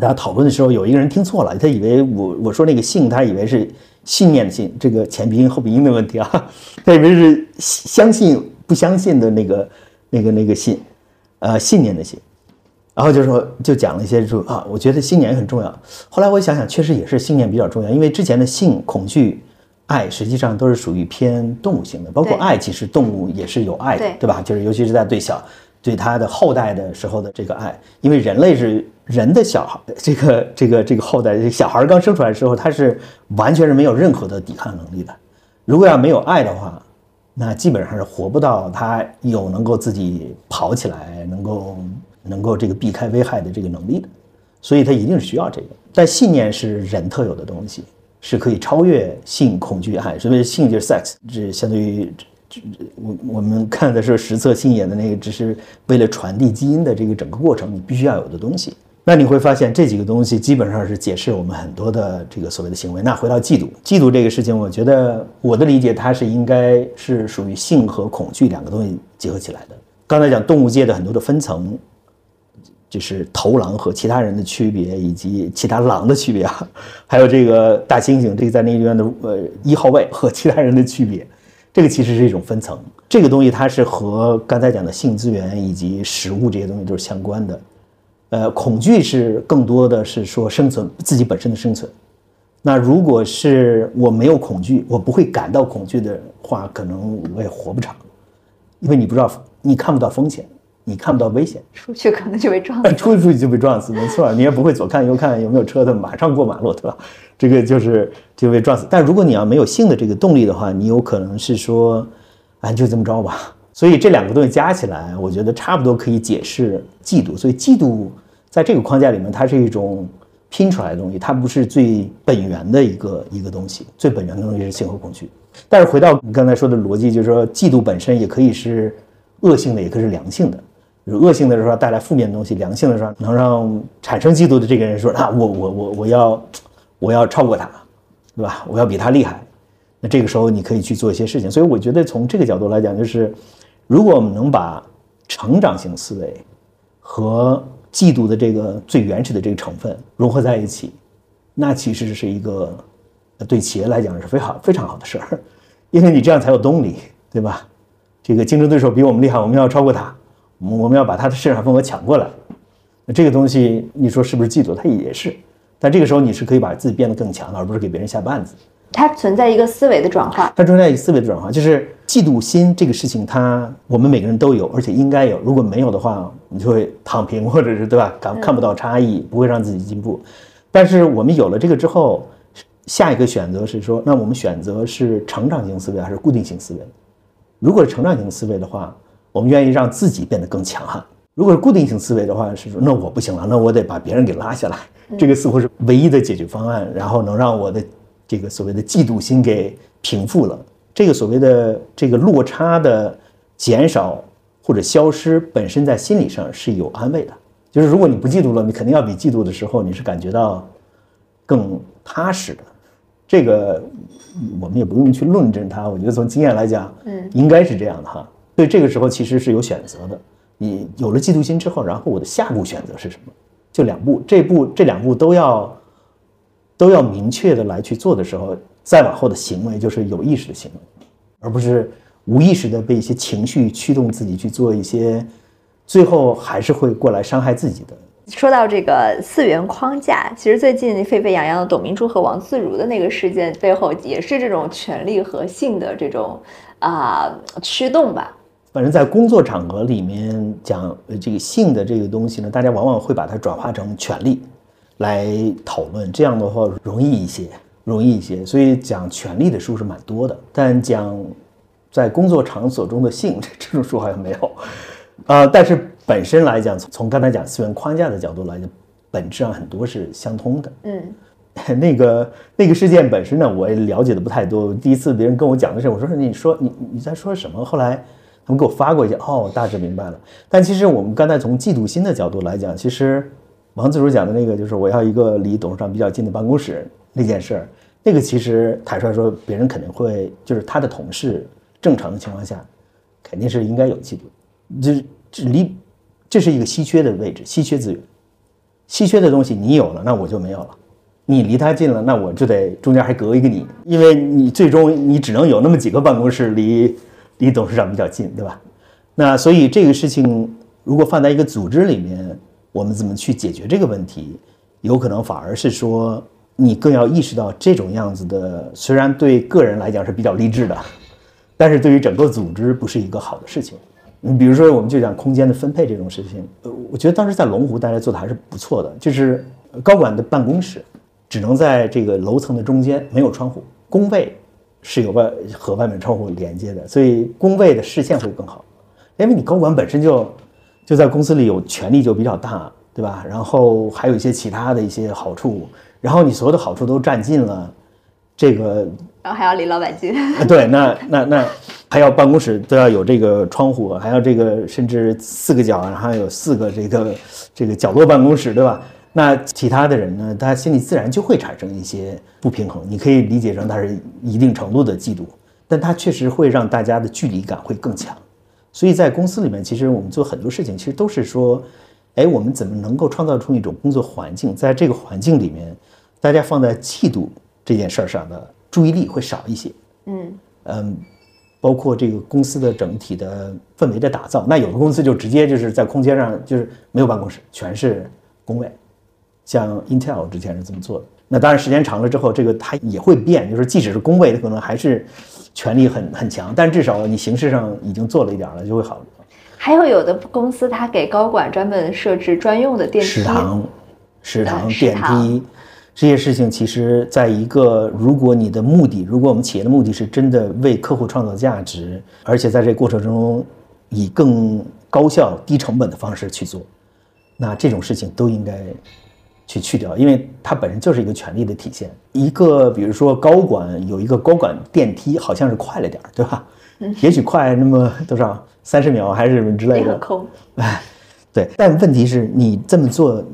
大家讨论的时候，有一个人听错了，他以为我我说那个性，他以为是信念的信，这个前鼻音后鼻音的问题啊，他以为是相信不相信的那个那个那个信，呃，信念的信。然后就说，就讲了一些就啊，我觉得信念很重要。后来我想想，确实也是信念比较重要，因为之前的性、恐惧、爱，实际上都是属于偏动物性的，包括爱，其实动物也是有爱的，对吧？就是尤其是在对小、对他的后代的时候的这个爱，因为人类是人的小孩，这个这个这个后代，小孩刚生出来的时候，他是完全是没有任何的抵抗能力的。如果要没有爱的话，那基本上是活不到他有能够自己跑起来，能够。能够这个避开危害的这个能力的，所以他一定是需要这个。但信念是人特有的东西，是可以超越性、恐惧、爱。所以性就是 sex，这相对于我我们看的是实测性眼的那个，只是为了传递基因的这个整个过程，你必须要有的东西。那你会发现这几个东西基本上是解释我们很多的这个所谓的行为。那回到嫉妒，嫉妒这个事情，我觉得我的理解，它是应该是属于性和恐惧两个东西结合起来的。刚才讲动物界的很多的分层。就是头狼和其他人的区别，以及其他狼的区别啊，还有这个大猩猩这个在那医院的呃一号位和其他人的区别，这个其实是一种分层。这个东西它是和刚才讲的性资源以及食物这些东西都是相关的。呃，恐惧是更多的是说生存自己本身的生存。那如果是我没有恐惧，我不会感到恐惧的话，可能我也活不长，因为你不知道，你看不到风险。你看不到危险，出去可能就被撞 死。出去就被撞死，没错，你也不会左看右看有没有车的，马上过马路，对吧？这个就是就被撞死。但如果你要没有性的这个动力的话，你有可能是说，哎，就这么着吧。所以这两个东西加起来，我觉得差不多可以解释嫉妒。所以嫉妒在这个框架里面，它是一种拼出来的东西，它不是最本源的一个一个东西。最本源的东西是性和恐惧。但是回到你刚才说的逻辑，就是说嫉妒本身也可以是恶性的，也可以是良性的。恶性的时候带来负面的东西，良性的时候能让产生嫉妒的这个人说：“啊，我我我我要我要超过他，对吧？我要比他厉害。”那这个时候你可以去做一些事情。所以我觉得从这个角度来讲，就是如果我们能把成长型思维和嫉妒的这个最原始的这个成分融合在一起，那其实是一个对企业来讲是非常非常好的事儿，因为你这样才有动力，对吧？这个竞争对手比我们厉害，我们要超过他。我们要把他的市场份额抢过来，那这个东西你说是不是嫉妒？他也是，但这个时候你是可以把自己变得更强的，而不是给别人下绊子。它存在一个思维的转化，它存在一个思维的转化，就是嫉妒心这个事情，它我们每个人都有，而且应该有。如果没有的话，你就会躺平，或者是对吧？看看不到差异，不会让自己进步。但是我们有了这个之后，下一个选择是说，那我们选择是成长型思维还是固定型思维？如果是成长型思维的话，我们愿意让自己变得更强悍；如果是固定型思维的话，是说那我不行了，那我得把别人给拉下来。这个似乎是唯一的解决方案，然后能让我的。这个所谓的嫉妒心给平复了，这个所谓的这个落差的减少或者消失，本身在心理上是有安慰的。就是如果你不嫉妒了，你肯定要比嫉妒的时候你是感觉到更踏实的。这个我们也不用去论证它，我觉得从经验来讲，嗯，应该是这样的哈。所以这个时候其实是有选择的。你有了嫉妒心之后，然后我的下步选择是什么？就两步，这步这两步都要。都要明确的来去做的时候，再往后的行为就是有意识的行为，而不是无意识的被一些情绪驱动自己去做一些，最后还是会过来伤害自己的。说到这个四元框架，其实最近沸沸扬扬的董明珠和王自如的那个事件背后，也是这种权力和性的这种啊驱动吧。反正，在工作场合里面讲这个性的这个东西呢，大家往往会把它转化成权力。来讨论这样的话容易一些，容易一些。所以讲权力的书是蛮多的，但讲在工作场所中的性这 这种书好像没有。呃，但是本身来讲，从刚才讲资源框架的角度来讲，本质上很多是相通的。嗯，那个那个事件本身呢，我也了解的不太多。第一次别人跟我讲的时候，我说你说你你在说什么？后来他们给我发过一些，哦，大致明白了。但其实我们刚才从嫉妒心的角度来讲，其实。王自如讲的那个，就是我要一个离董事长比较近的办公室那件事儿，那个其实坦率说，别人肯定会，就是他的同事，正常的情况下，肯定是应该有嫉妒，就是离，这是一个稀缺的位置，稀缺资源，稀缺的东西你有了，那我就没有了，你离他近了，那我就得中间还隔一个你，因为你最终你只能有那么几个办公室离离董事长比较近，对吧？那所以这个事情如果放在一个组织里面。我们怎么去解决这个问题？有可能反而是说，你更要意识到这种样子的，虽然对个人来讲是比较励志的，但是对于整个组织不是一个好的事情。你比如说，我们就讲空间的分配这种事情，呃，我觉得当时在龙湖大家做的还是不错的，就是高管的办公室只能在这个楼层的中间，没有窗户，工位是有外和外面窗户连接的，所以工位的视线会更好，因为你高管本身就。就在公司里有权力就比较大，对吧？然后还有一些其他的一些好处，然后你所有的好处都占尽了，这个，然后还要离老板近，对，那那那还要办公室都要有这个窗户，还要这个甚至四个角，然后有四个这个这个角落办公室，对吧？那其他的人呢，他心里自然就会产生一些不平衡，你可以理解成他是一定程度的嫉妒，但他确实会让大家的距离感会更强。所以在公司里面，其实我们做很多事情，其实都是说，哎，我们怎么能够创造出一种工作环境，在这个环境里面，大家放在嫉妒这件事儿上的注意力会少一些。嗯嗯，包括这个公司的整体的氛围的打造，那有的公司就直接就是在空间上就是没有办公室，全是工位，像 Intel 之前是这么做的。那当然时间长了之后，这个它也会变，就是即使是工位，它可能还是。权力很很强，但至少你形式上已经做了一点了，就会好。还有有的公司，它给高管专门设置专用的电梯、食堂、食堂、电梯这些事情，其实在一个如果你的目的，如果我们企业的目的是真的为客户创造价值，而且在这个过程中以更高效、低成本的方式去做，那这种事情都应该。去去掉，因为它本身就是一个权力的体现。一个比如说高管有一个高管电梯，好像是快了点儿，对吧？嗯，也许快那么多少三十秒还是什么之类的。空。哎，对。但问题是你这么做，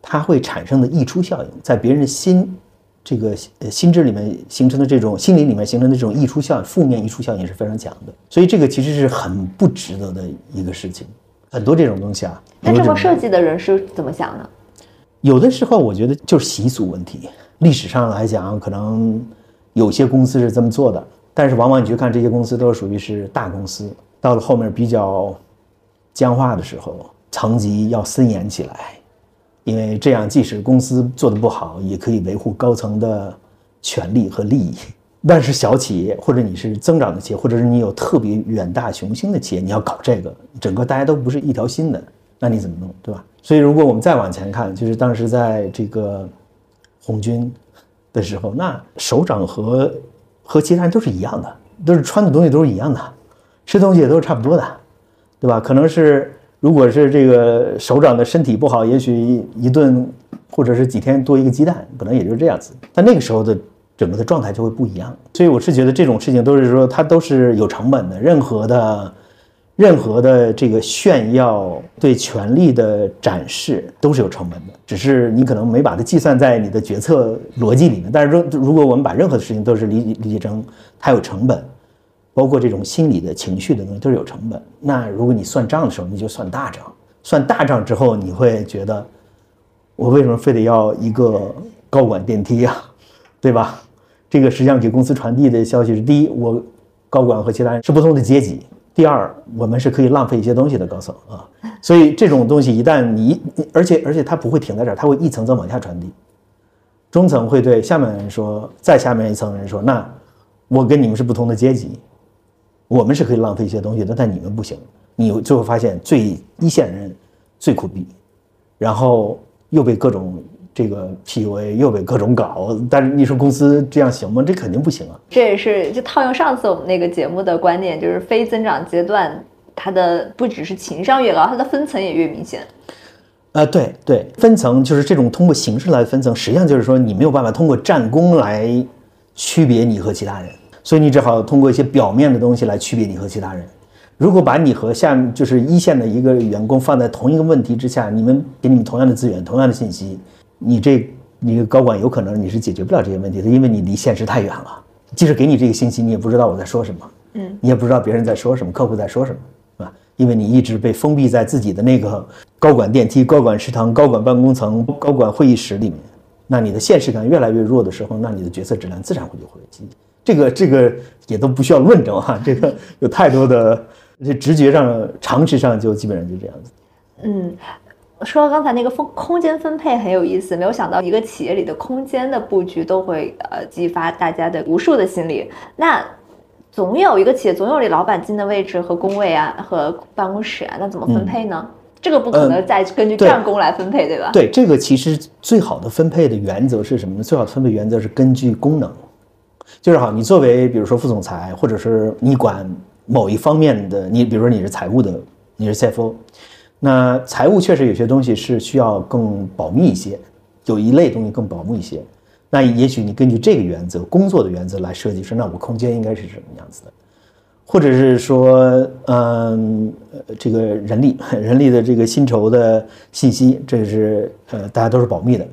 它会产生的溢出效应，在别人的心这个呃心智里面形成的这种心理里面形成的这种溢出效应负面溢出效应是非常强的。所以这个其实是很不值得的一个事情。很多这种东西啊。那这么设计的人是怎么想的？有的时候，我觉得就是习俗问题。历史上来讲，可能有些公司是这么做的，但是往往你去看这些公司，都是属于是大公司。到了后面比较僵化的时候，层级要森严起来，因为这样即使公司做的不好，也可以维护高层的权利和利益。但是小企业或者你是增长的企业，或者是你有特别远大雄心的企业，你要搞这个，整个大家都不是一条心的，那你怎么弄，对吧？所以如果我们再往前看，就是当时在这个红军的时候，那首长和和其他人都是一样的，都是穿的东西都是一样的，吃东西也都是差不多的，对吧？可能是如果是这个首长的身体不好，也许一顿或者是几天多一个鸡蛋，可能也就是这样子。但那个时候的。整个的状态就会不一样，所以我是觉得这种事情都是说它都是有成本的，任何的、任何的这个炫耀、对权力的展示都是有成本的，只是你可能没把它计算在你的决策逻辑里面。但是如如果我们把任何的事情都是理理解成它有成本，包括这种心理的情绪的东西都是有成本，那如果你算账的时候，你就算大账，算大账之后，你会觉得我为什么非得要一个高管电梯呀，对吧？这个实际上给公司传递的消息是：第一，我高管和其他人是不同的阶级；第二，我们是可以浪费一些东西的高层啊。所以这种东西一旦你，而且而且它不会停在这儿，它会一层层往下传递。中层会对下面人说，再下面一层人说：那我跟你们是不同的阶级，我们是可以浪费一些东西的，但你们不行。你最后发现最一线人最苦逼，然后又被各种。这个 PUA 又被各种搞，但是你说公司这样行吗？这肯定不行啊！这也是就套用上次我们那个节目的观点，就是非增长阶段，它的不只是情商越高，它的分层也越明显。呃，对对，分层就是这种通过形式来分层，实际上就是说你没有办法通过战功来区别你和其他人，所以你只好通过一些表面的东西来区别你和其他人。如果把你和下就是一线的一个员工放在同一个问题之下，你们给你们同样的资源、同样的信息。你这，你高管有可能你是解决不了这些问题的，因为你离现实太远了。即使给你这个信息，你也不知道我在说什么，嗯，你也不知道别人在说什么，客户在说什么，啊，因为你一直被封闭在自己的那个高管电梯、高管食堂、高管办公层、高管会议室里面。那你的现实感越来越弱的时候，那你的决策质量自然会就会低这个这个也都不需要论证哈，这个有太多的这直觉上、常识上就基本上就这样子。嗯。说到刚才那个分空间分配很有意思，没有想到一个企业里的空间的布局都会呃激发大家的无数的心理。那总有一个企业总有你老板进的位置和工位啊和办公室啊，那怎么分配呢？这个不可能再根据战功来分配，对吧？对，这个其实最好的分配的原则是什么呢？最好的分配原则是根据功能，就是好，你作为比如说副总裁，或者是你管某一方面的，你比如说你是财务的，你是 CFO。那财务确实有些东西是需要更保密一些，有一类东西更保密一些。那也许你根据这个原则、工作的原则来设计，说那我空间应该是什么样子的，或者是说，嗯，这个人力、人力的这个薪酬的信息，这是呃大家都是保密的。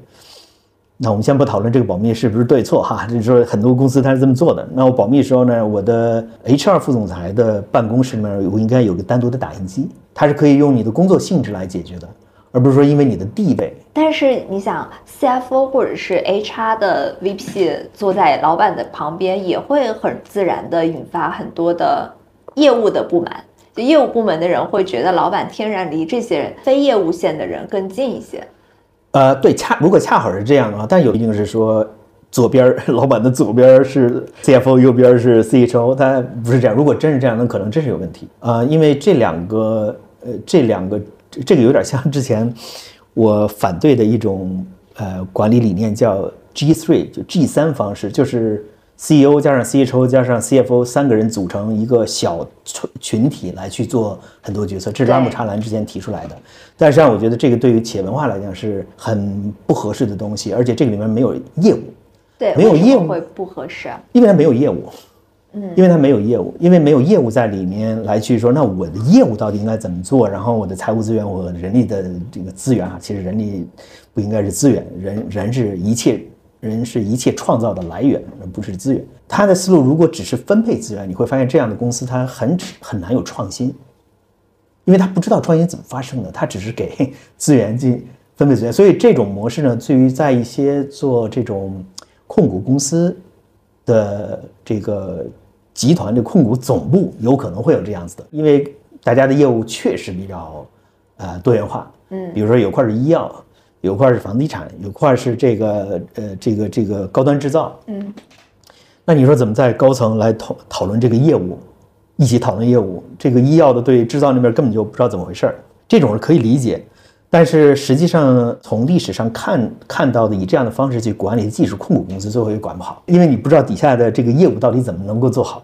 那我们先不讨论这个保密是不是对错哈，就是说很多公司它是这么做的。那我保密的时候呢，我的 HR 副总裁的办公室里面我应该有个单独的打印机，它是可以用你的工作性质来解决的，而不是说因为你的地位。但是你想，CFO 或者是 HR 的 VP 坐在老板的旁边，也会很自然的引发很多的业务的不满。就业务部门的人会觉得老板天然离这些非业务线的人更近一些。呃，对，恰如果恰好是这样的话，但有一定是说，左边 老板的左边是 CFO，右边是 CHO，他不是这样。如果真是这样，那可能真是有问题啊，因为这两个，呃，这两个，这个有点像之前我反对的一种呃管理理念，叫 G three，就 G 三方式，就是。CEO 加上 CHO 加上 CFO 三个人组成一个小群群体来去做很多决策，这是拉姆查兰之前提出来的。但实际上，我觉得这个对于企业文化来讲是很不合适的东西，而且这个里面没有业务，对，没有业务会不合适，因为它没有业务，嗯，因为它没有业务，因为没有业务在里面来去说，那我的业务到底应该怎么做？然后我的财务资源，我人力的这个资源啊，其实人力不应该是资源，人人是一切。人是一切创造的来源，而不是资源。他的思路如果只是分配资源，你会发现这样的公司它很很难有创新，因为他不知道创新怎么发生的，他只是给 资源进分配资源。所以这种模式呢，对于在一些做这种控股公司的这个集团的控股总部，有可能会有这样子的，因为大家的业务确实比较呃多元化。嗯，比如说有块是医药。有一块是房地产，有一块是这个呃这个这个高端制造。嗯，那你说怎么在高层来讨讨论这个业务，一起讨论业务？这个医药的对制造那边根本就不知道怎么回事儿，这种是可以理解。但是实际上，从历史上看看到的，以这样的方式去管理技术控股公司，最后也管不好，因为你不知道底下的这个业务到底怎么能够做好，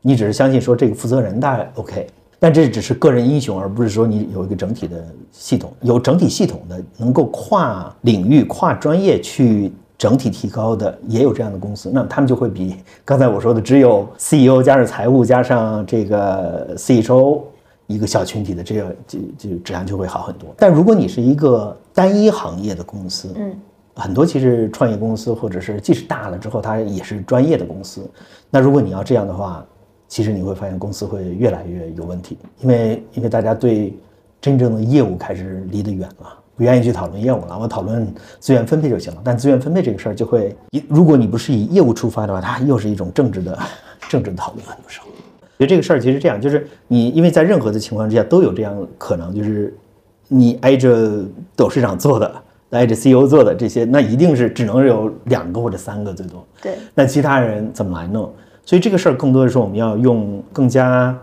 你只是相信说这个负责人大概 OK，但这只是个人英雄，而不是说你有一个整体的系统，有整体系统的能够跨领域、跨专业去整体提高的，也有这样的公司，那他们就会比刚才我说的只有 CEO 加上财务加上这个 CHO。一个小群体的这个就就质量就会好很多。但如果你是一个单一行业的公司，嗯，很多其实创业公司或者是即使大了之后，它也是专业的公司。那如果你要这样的话，其实你会发现公司会越来越有问题，因为因为大家对真正的业务开始离得远了，不愿意去讨论业务了，我讨论资源分配就行了。但资源分配这个事儿就会，如果你不是以业务出发的话，它又是一种政治的 政治的讨论，很多时候。所以这个事儿其实这样，就是你因为在任何的情况之下都有这样可能，就是你挨着董事长做的，挨着 CEO 做的这些，那一定是只能有两个或者三个最多。对。那其他人怎么来弄？所以这个事儿更多的是我们要用更加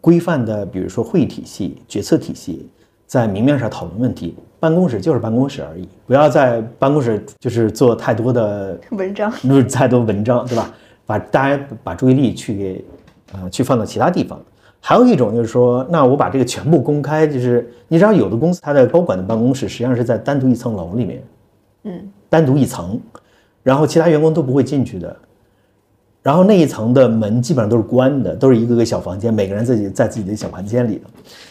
规范的，比如说会议体系、决策体系，在明面上讨论问题。办公室就是办公室而已，不要在办公室就是做太多的文章，是太多文章，对吧？把大家把注意力去给。啊，去放到其他地方。还有一种就是说，那我把这个全部公开，就是你知道，有的公司它的高管的办公室实际上是在单独一层楼里面，嗯，单独一层，然后其他员工都不会进去的。然后那一层的门基本上都是关的，都是一个个小房间，每个人自己在自己的小房间里的。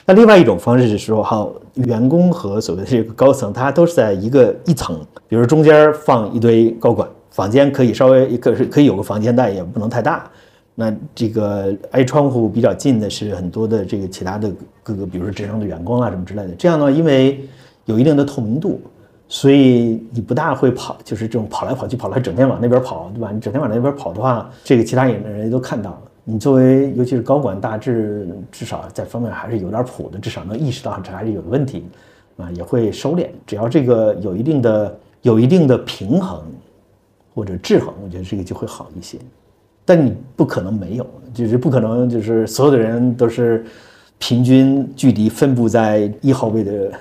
那另外一种方式是说，好，员工和所谓的这个高层，他都是在一个一层，比如中间放一堆高管，房间可以稍微可是可以有个房间，但也不能太大。那这个挨窗户比较近的是很多的这个其他的各个，比如说职能的员工啊什么之类的。这样呢，因为有一定的透明度，所以你不大会跑，就是这种跑来跑去，跑来整天往那边跑，对吧？你整天往那边跑的话，这个其他演的人都看到了。你作为尤其是高管，大致至少在方面还是有点谱的，至少能意识到这还是有问题，啊，也会收敛。只要这个有一定的有一定的平衡或者制衡，我觉得这个就会好一些。但你不可能没有，就是不可能，就是所有的人都是平均距离分布在一号位的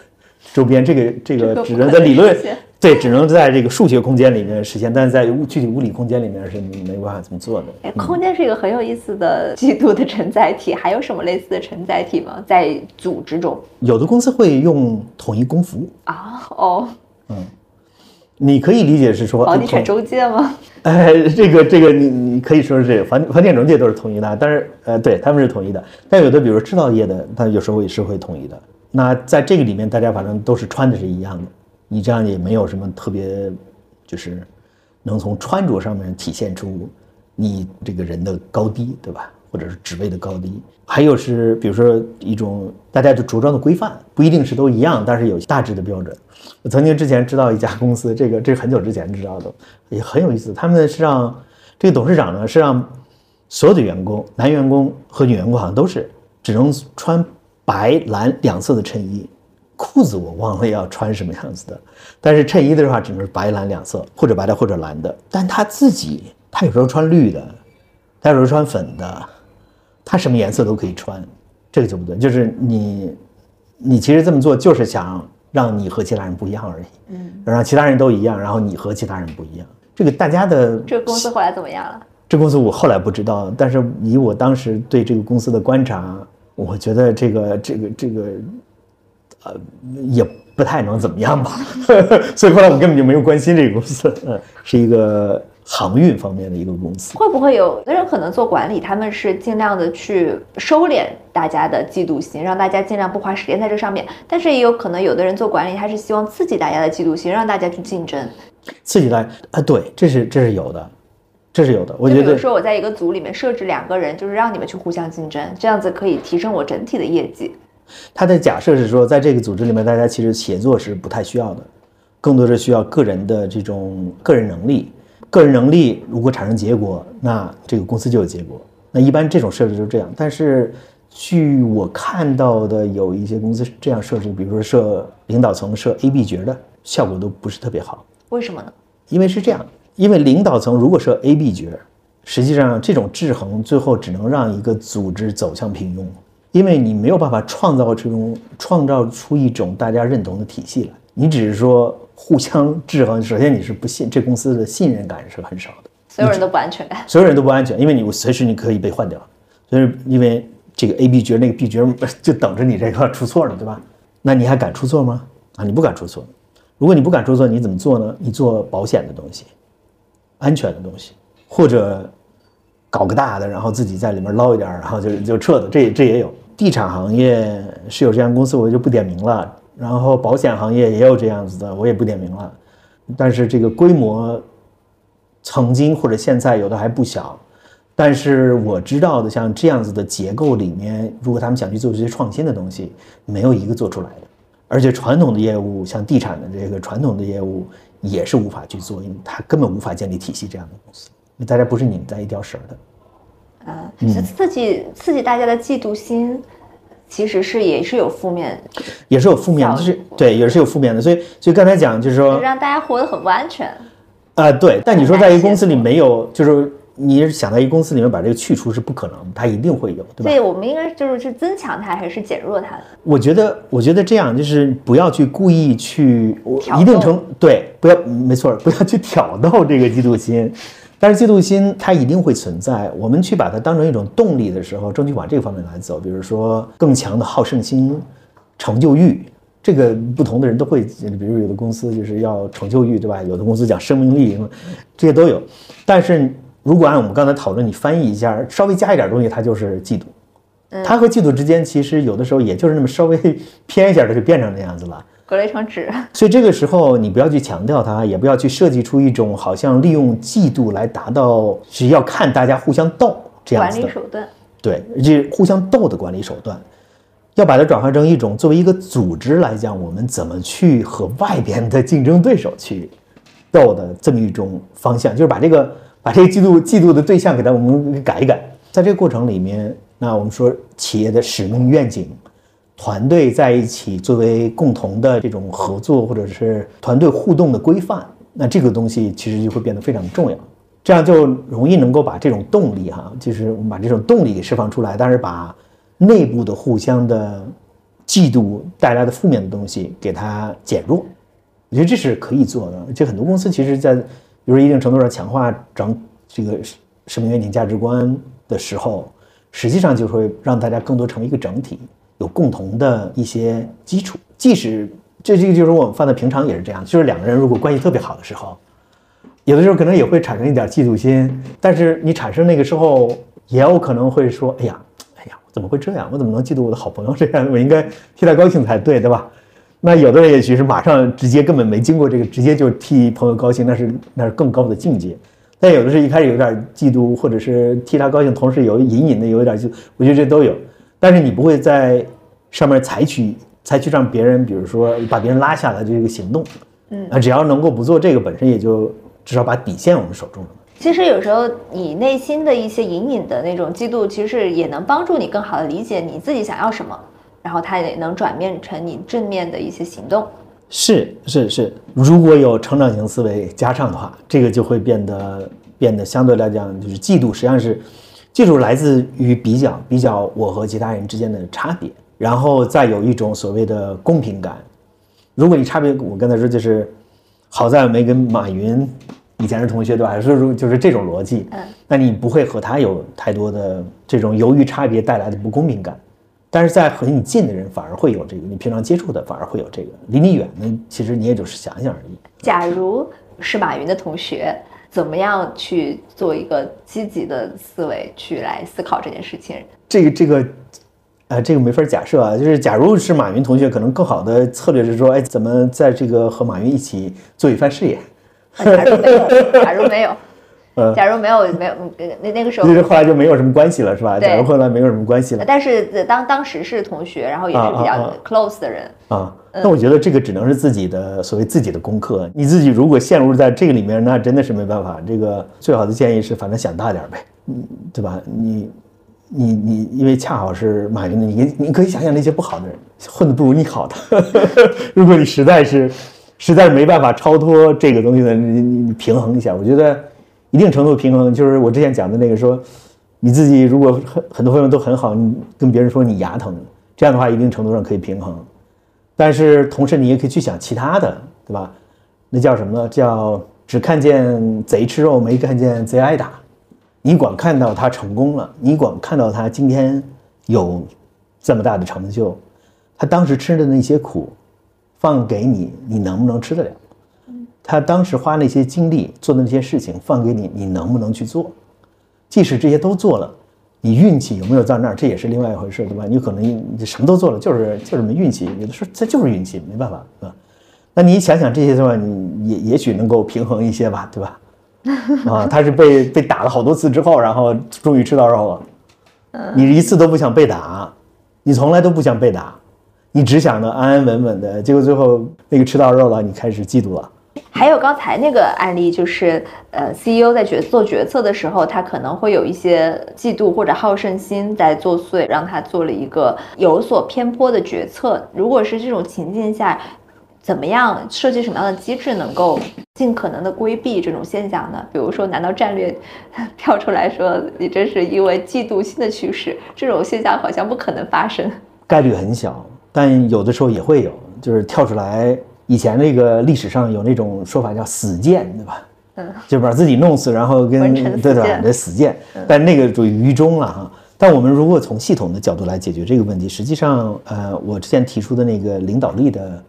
周边。这个这个只能在理论，对，只能在这个数学空间里面实现，但是在物具体物理空间里面是没办法这么做的。哎，空间是一个很有意思的季度的承载体，还有什么类似的承载体吗？在组织中，有的公司会用统一工服啊，哦，嗯。你可以理解是说房地产中介吗？哎，这个这个你你可以说是这个房房地产中介都是统一的，但是呃，对他们是统一的。但有的比如制造业的，他有时候也是会统一的。那在这个里面，大家反正都是穿的是一样的，你这样也没有什么特别，就是能从穿着上面体现出你这个人的高低，对吧？或者是职位的高低。还有是比如说一种大家的着装的规范，不一定是都一样，但是有大致的标准。我曾经之前知道一家公司，这个这是很久之前知道的，也很有意思。他们是让这个董事长呢，是让所有的员工，男员工和女员工好像都是只能穿白蓝两色的衬衣，裤子我忘了要穿什么样子的，但是衬衣的话只能是白蓝两色，或者白的或者蓝的。但他自己，他有时候穿绿的，他有时候穿粉的，他什么颜色都可以穿，这个就不对。就是你，你其实这么做就是想。让你和其他人不一样而已，嗯，让其他人都一样，然后你和其他人不一样。这个大家的这个公司后来怎么样了？这公司我后来不知道，但是以我当时对这个公司的观察，我觉得这个这个这个，呃，也不太能怎么样吧。所以后来我根本就没有关心这个公司，嗯，是一个。航运方面的一个公司，会不会有的人可能做管理，他们是尽量的去收敛大家的嫉妒心，让大家尽量不花时间在这上面。但是也有可能有的人做管理，他是希望刺激大家的嫉妒心，让大家去竞争。刺激大家啊，对，这是这是有的，这是有的。我觉得，比如说我在一个组里面设置两个人，就是让你们去互相竞争，这样子可以提升我整体的业绩。他的假设是说，在这个组织里面，大家其实协作是不太需要的，更多是需要个人的这种个人能力。个人能力如果产生结果，那这个公司就有结果。那一般这种设置就是这样。但是，据我看到的，有一些公司这样设置，比如说设领导层设 A、B 角的，效果都不是特别好。为什么呢？因为是这样，因为领导层如果设 A、B 角，实际上这种制衡最后只能让一个组织走向平庸，因为你没有办法创造这种创造出一种大家认同的体系来。你只是说互相制衡，首先你是不信这公司的信任感是很少的，所有人都不安全感。所有人都不安全，因为你随时你可以被换掉，所以因为这个 A、B 角那个 B 角 就等着你这个出错呢，对吧？那你还敢出错吗？啊，你不敢出错。如果你不敢出错，你怎么做呢？你做保险的东西，安全的东西，或者搞个大的，然后自己在里面捞一点，然后就就撤的。这这也有，地产行业是有这样公司，我就不点名了。然后保险行业也有这样子的，我也不点名了。但是这个规模，曾经或者现在有的还不小。但是我知道的，像这样子的结构里面，如果他们想去做这些创新的东西，没有一个做出来的。而且传统的业务，像地产的这个传统的业务，也是无法去做，因为它根本无法建立体系这样的公司。大家不是拧在一条绳的。啊，是刺激刺激大家的嫉妒心，其实是也是有负面，也是有负面，就是对，也是有负面的。所以，所以刚才讲就是说，让大家活得很不安全。啊，对。但你说在一个公司里没有，就是。你想在一个公司里面把这个去除是不可能，它一定会有，对吧？对，我们应该就是去增强它，还是减弱它？我觉得，我觉得这样就是不要去故意去，一定程对，不要，没错，不要去挑逗这个嫉妒心。但是嫉妒心它一定会存在，我们去把它当成一种动力的时候，争取往这个方面来走。比如说更强的好胜心、成就欲，这个不同的人都会，比如有的公司就是要成就欲，对吧？有的公司讲生命力，这些都有，但是。如果按我们刚才讨论，你翻译一下，稍微加一点东西，它就是嫉妒。它和嫉妒之间，其实有的时候也就是那么稍微偏一下，它就变成那样子了，隔了一层纸。所以这个时候，你不要去强调它，也不要去设计出一种好像利用嫉妒来达到只要看大家互相斗这样子的管理手段。对，这互相斗的管理手段，要把它转换成一种作为一个组织来讲，我们怎么去和外边的竞争对手去斗的这么一种方向，就是把这个。把这个嫉妒嫉妒的对象给它我们改一改，在这个过程里面，那我们说企业的使命愿景，团队在一起作为共同的这种合作或者是团队互动的规范，那这个东西其实就会变得非常重要，这样就容易能够把这种动力哈，就是我们把这种动力给释放出来，但是把内部的互相的嫉妒带来的负面的东西给它减弱，我觉得这是可以做的，就很多公司其实，在比如一定程度上强化整这个使命愿景价值观的时候，实际上就会让大家更多成为一个整体，有共同的一些基础。即使这这个就是我们放在平常也是这样，就是两个人如果关系特别好的时候，有的时候可能也会产生一点嫉妒心。但是你产生那个时候，也有可能会说：“哎呀，哎呀，怎么会这样？我怎么能嫉妒我的好朋友这样？我应该替他高兴才对，对吧？”那有的人也许是马上直接根本没经过这个，直接就替朋友高兴，那是那是更高的境界。但有的是一开始有点嫉妒，或者是替他高兴，同时有隐隐的有一点就，我觉得这都有。但是你不会在上面采取采取让别人，比如说把别人拉下来的这个行动。嗯，啊，只要能够不做这个，本身也就至少把底线我们守住了。其实有时候你内心的一些隐隐的那种嫉妒，其实也能帮助你更好的理解你自己想要什么。然后它也能转变成你正面的一些行动，是是是，如果有成长型思维加上的话，这个就会变得变得相对来讲就是嫉妒，实际上是嫉妒来自于比较比较我和其他人之间的差别，然后再有一种所谓的公平感。如果你差别，我刚才说就是好在没跟马云以前是同学对吧？说就是这种逻辑，嗯，那你不会和他有太多的这种由于差别带来的不公平感。但是在和你近的人反而会有这个，你平常接触的反而会有这个，离你远的其实你也就是想想而已。假如是马云的同学，怎么样去做一个积极的思维去来思考这件事情？这个这个，呃，这个没法假设啊。就是假如是马云同学，可能更好的策略是说，哎，怎么在这个和马云一起做一番事业？假如没有，假如没有。假如没有没有那那个时候，其实后来就没有什么关系了，是吧？假如后来没有什么关系了，但是当当时是同学，然后也是比较 close 的人啊。那我觉得这个只能是自己的所谓自己的功课。你自己如果陷入在这个里面，那真的是没办法。这个最好的建议是，反正想大点呗，嗯，对吧？你你你，因为恰好是马云的，你你可以想想那些不好的人，混的不如你好的。如果你实在是实在是没办法超脱这个东西的，你你你平衡一下。我觉得一定程度平衡，就是我之前讲的那个说，你自己如果很很多方面都很好，你跟别人说你牙疼，这样的话一定程度上可以平衡。但是同时你也可以去想其他的，对吧？那叫什么呢？叫只看见贼吃肉，没看见贼挨打。你光看到他成功了，你光看到他今天有这么大的成就，他当时吃的那些苦，放给你，你能不能吃得了？他当时花那些精力做的那些事情，放给你，你能不能去做？即使这些都做了，你运气有没有在那儿，这也是另外一回事，对吧？你可能你什么都做了，就是就是没运气，有的时候这就是运气，没办法，对吧？那你想想这些的话，你也也许能够平衡一些吧，对吧？啊，他是被被打了好多次之后，然后终于吃到肉了。你一次都不想被打，你从来都不想被打，你只想着安安稳稳的。结果最后那个吃到肉了，你开始嫉妒了。还有刚才那个案例，就是呃，CEO 在决做决策的时候，他可能会有一些嫉妒或者好胜心在作祟，让他做了一个有所偏颇的决策。如果是这种情境下，怎么样设计什么样的机制，能够尽可能的规避这种现象呢？比如说，难道战略 跳出来说你这是因为嫉妒心的趋势？这种现象好像不可能发生，概率很小，但有的时候也会有，就是跳出来。以前那个历史上有那种说法叫“死谏”，对吧？嗯，就把自己弄死，然后跟对吧？这死谏，但那个属于愚忠了哈。但我们如果从系统的角度来解决这个问题，实际上，呃，我之前提出的那个领导力的。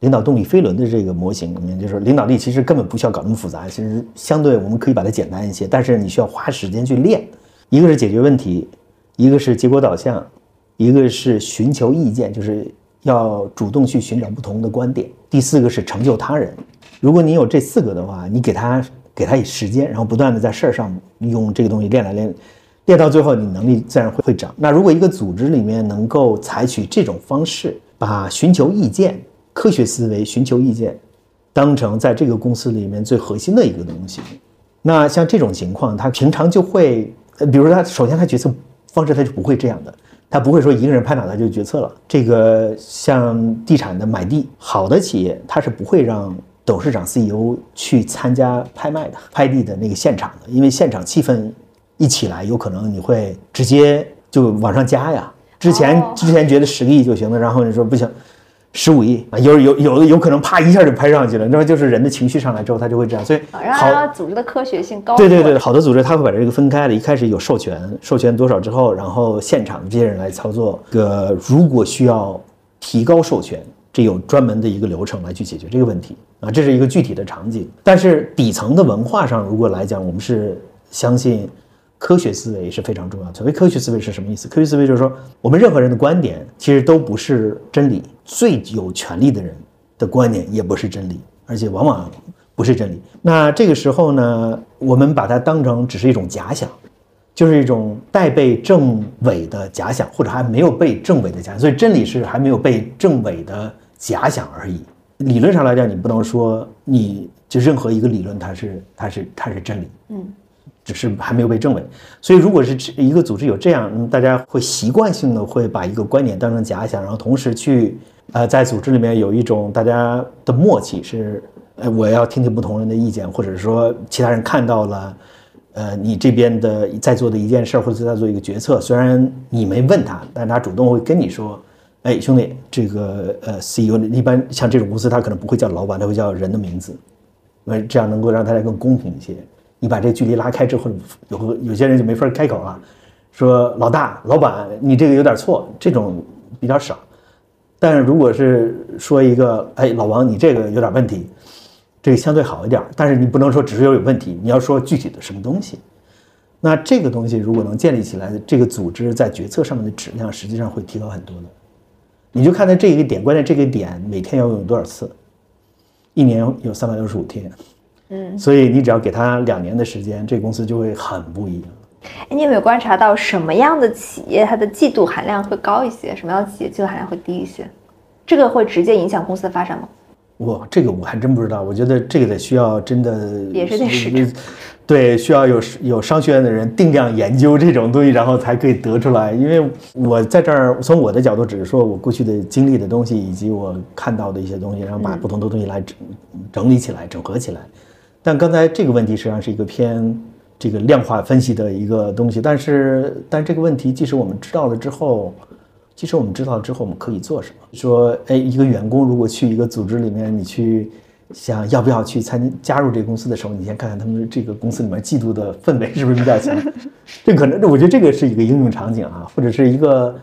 领导动力飞轮的这个模型里面，就是领导力其实根本不需要搞那么复杂，其实相对我们可以把它简单一些，但是你需要花时间去练。一个是解决问题，一个是结果导向，一个是寻求意见，就是要主动去寻找不同的观点。第四个是成就他人。如果你有这四个的话，你给他给他以时间，然后不断的在事儿上用这个东西练来练，练到最后你能力自然会会长。那如果一个组织里面能够采取这种方式，把寻求意见。科学思维、寻求意见，当成在这个公司里面最核心的一个东西。那像这种情况，他平常就会，比如他首先他决策方式他就不会这样的，他不会说一个人拍脑袋就决策了。这个像地产的买地，好的企业他是不会让董事长、CEO 去参加拍卖的、拍地的那个现场的，因为现场气氛一起来，有可能你会直接就往上加呀。之前之前觉得十个亿就行了，然后你说不行。十五亿啊，有有有的有可能啪一下就拍上去了，那么就是人的情绪上来之后，他就会这样。所以好组织的科学性高。对对对，好的组织他会把这个分开的，一开始有授权，授权多少之后，然后现场这些人来操作。个如果需要提高授权，这有专门的一个流程来去解决这个问题啊，这是一个具体的场景。但是底层的文化上，如果来讲，我们是相信。科学思维是非常重要。所谓科学思维是什么意思？科学思维就是说，我们任何人的观点其实都不是真理，最有权利的人的观点也不是真理，而且往往不是真理。那这个时候呢，我们把它当成只是一种假想，就是一种待被证伪的假想，或者还没有被证伪的假想。所以真理是还没有被证伪的假想而已。理论上来讲，你不能说你就任何一个理论它是它是它是真理。嗯。只是还没有被证伪，所以如果是一个组织有这样，那么大家会习惯性的会把一个观点当成假想，然后同时去，呃，在组织里面有一种大家的默契，是，呃，我要听听不同人的意见，或者说其他人看到了，呃，你这边的在做的一件事或者在做一个决策，虽然你没问他，但他主动会跟你说，哎，兄弟，这个呃，CEO 一般像这种公司，他可能不会叫老板，他会叫人的名字，因为这样能够让大家更公平一些。你把这距离拉开之后，有有些人就没法开口了，说老大、老板，你这个有点错，这种比较少。但是如果是说一个，哎，老王，你这个有点问题，这个相对好一点。但是你不能说只是有有问题，你要说具体的什么东西。那这个东西如果能建立起来，这个组织在决策上面的质量实际上会提高很多的。你就看在这一个点，关键这个点每天要用多少次，一年有三百六十五天。嗯，所以你只要给他两年的时间，这个公司就会很不一样。哎，你有没有观察到什么样的企业它的季度含量会高一些，什么样的企业季度含量会低一些？这个会直接影响公司的发展吗？我，这个我还真不知道。我觉得这个得需要真的 也是得实证对，需要有有商学院的人定量研究这种东西，然后才可以得出来。因为我在这儿从我的角度，只是说我过去的经历的东西，以及我看到的一些东西，然后把不同的东西来整整理起来、整合起来。但刚才这个问题实际上是一个偏这个量化分析的一个东西，但是但这个问题，即使我们知道了之后，即使我们知道了之后，我们可以做什么？说，哎，一个员工如果去一个组织里面，你去。想要不要去参加入这个公司的时候，你先看看他们这个公司里面嫉妒的氛围是不是比较强。这可能，我觉得这个是一个应用场景啊，或者是一个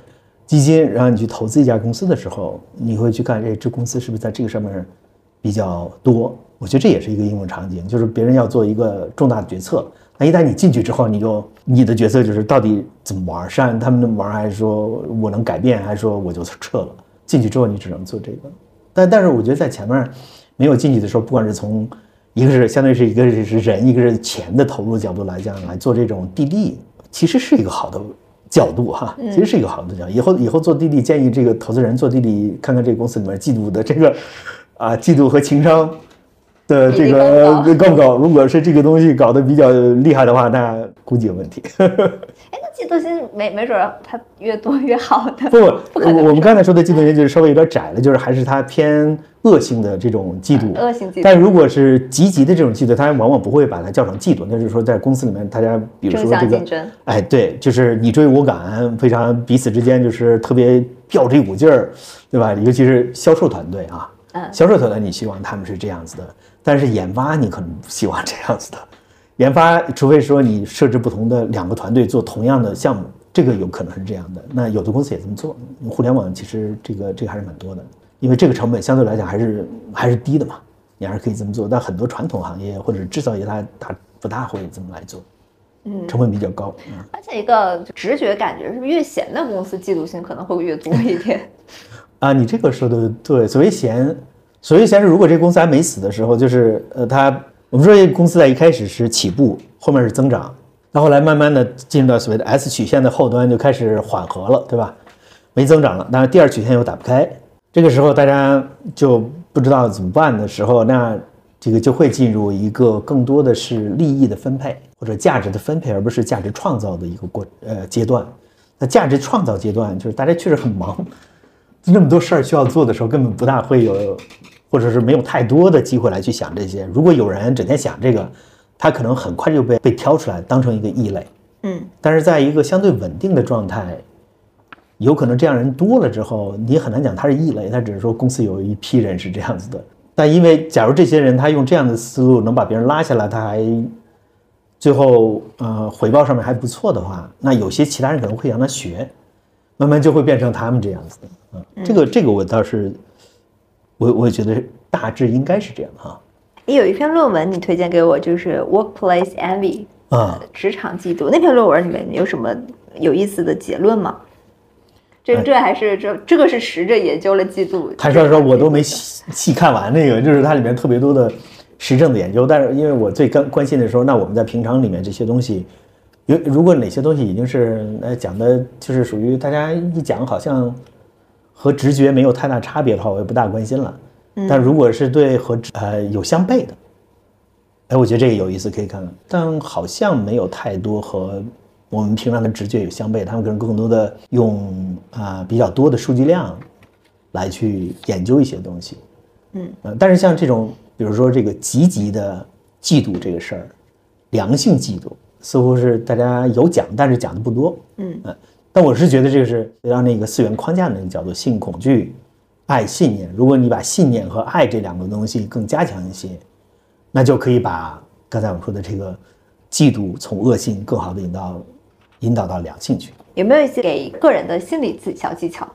基金然后你去投资一家公司的时候，你会去看，哎，这公司是不是在这个上面比较多？我觉得这也是一个应用场景，就是别人要做一个重大的决策，那一旦你进去之后，你就你的角色就是到底怎么玩，是按他们的玩，还是说我能改变，还是说我就撤了？进去之后你只能做这个，但但是我觉得在前面。没有进去的时候，不管是从一个是相当于是一个是人，一个是钱的投入角度来讲来做这种滴滴，其实是一个好的角度哈，其实是一个好的角度。以后以后做滴滴，建议这个投资人做滴滴，看看这个公司里面嫉妒的这个啊，嫉妒和情商的这个高不高？如果是这个东西搞得比较厉害的话，那估计有问题。哎那嫉妒心没没准它越多越好的不不，我们刚才说的嫉妒心就是稍微有点窄了，就是还是它偏恶性的这种嫉妒。恶性嫉妒。但如果是积极的这种嫉妒，它往往不会把它叫成嫉妒，那就是说在公司里面大家比如说这个，哎对，就是你追我赶，非常彼此之间就是特别吊这股劲儿，对吧？尤其是销售团队啊，销售团队你希望他们是这样子的，但是研发你可能不希望这样子的。研发，除非说你设置不同的两个团队做同样的项目，这个有可能是这样的。那有的公司也这么做。互联网其实这个这个还是蛮多的，因为这个成本相对来讲还是还是低的嘛，你还是可以这么做。但很多传统行业或者制造业，它它不大会这么来做，嗯，成本比较高。而且一个直觉感觉是不是越闲的公司嫉妒心可能会越多一点？啊，你这个说的对。所谓闲，所谓闲是如果这个公司还没死的时候，就是呃它。我们说这，公司在一开始是起步，后面是增长，到后来慢慢的进入到所谓的 S 曲线的后端，就开始缓和了，对吧？没增长了，但是第二曲线又打不开，这个时候大家就不知道怎么办的时候，那这个就会进入一个更多的是利益的分配或者价值的分配，而不是价值创造的一个过呃阶段。那价值创造阶段，就是大家确实很忙，那么多事儿需要做的时候，根本不大会有。或者是没有太多的机会来去想这些。如果有人整天想这个，他可能很快就被被挑出来当成一个异类。嗯，但是在一个相对稳定的状态，有可能这样人多了之后，你很难讲他是异类，他只是说公司有一批人是这样子的。但因为假如这些人他用这样的思路能把别人拉下来，他还最后呃回报上面还不错的话，那有些其他人可能会让他学，慢慢就会变成他们这样子的。嗯，这个这个我倒是。我我觉得大致应该是这样哈。你有一篇论文，你推荐给我，就是 Workplace Envy 啊，职场嫉妒。那篇论文里面有什么有意思的结论吗？这这还是这这个是实着研究了嫉妒。他说说我都没细细看完那个，就是它里面特别多的实证的研究。但是因为我最关关心的时候，那我们在平常里面这些东西，有如果哪些东西已经是呃讲的，就是属于大家一讲好像。和直觉没有太大差别的话，我也不大关心了。但如果是对和呃有相悖的，哎，我觉得这个有意思，可以看看。但好像没有太多和我们平常的直觉有相悖，他们可能更多的用啊比较多的数据量来去研究一些东西。嗯，呃，但是像这种，比如说这个积极的嫉妒这个事儿，良性嫉妒似乎是大家有讲，但是讲的不多。嗯嗯。但我是觉得这个是让那个四元框架的那个叫做性恐惧、爱信念。如果你把信念和爱这两个东西更加强一些，那就可以把刚才我们说的这个嫉妒从恶性更好的引导引导到良性去。有没有一些给个人的心理小技巧？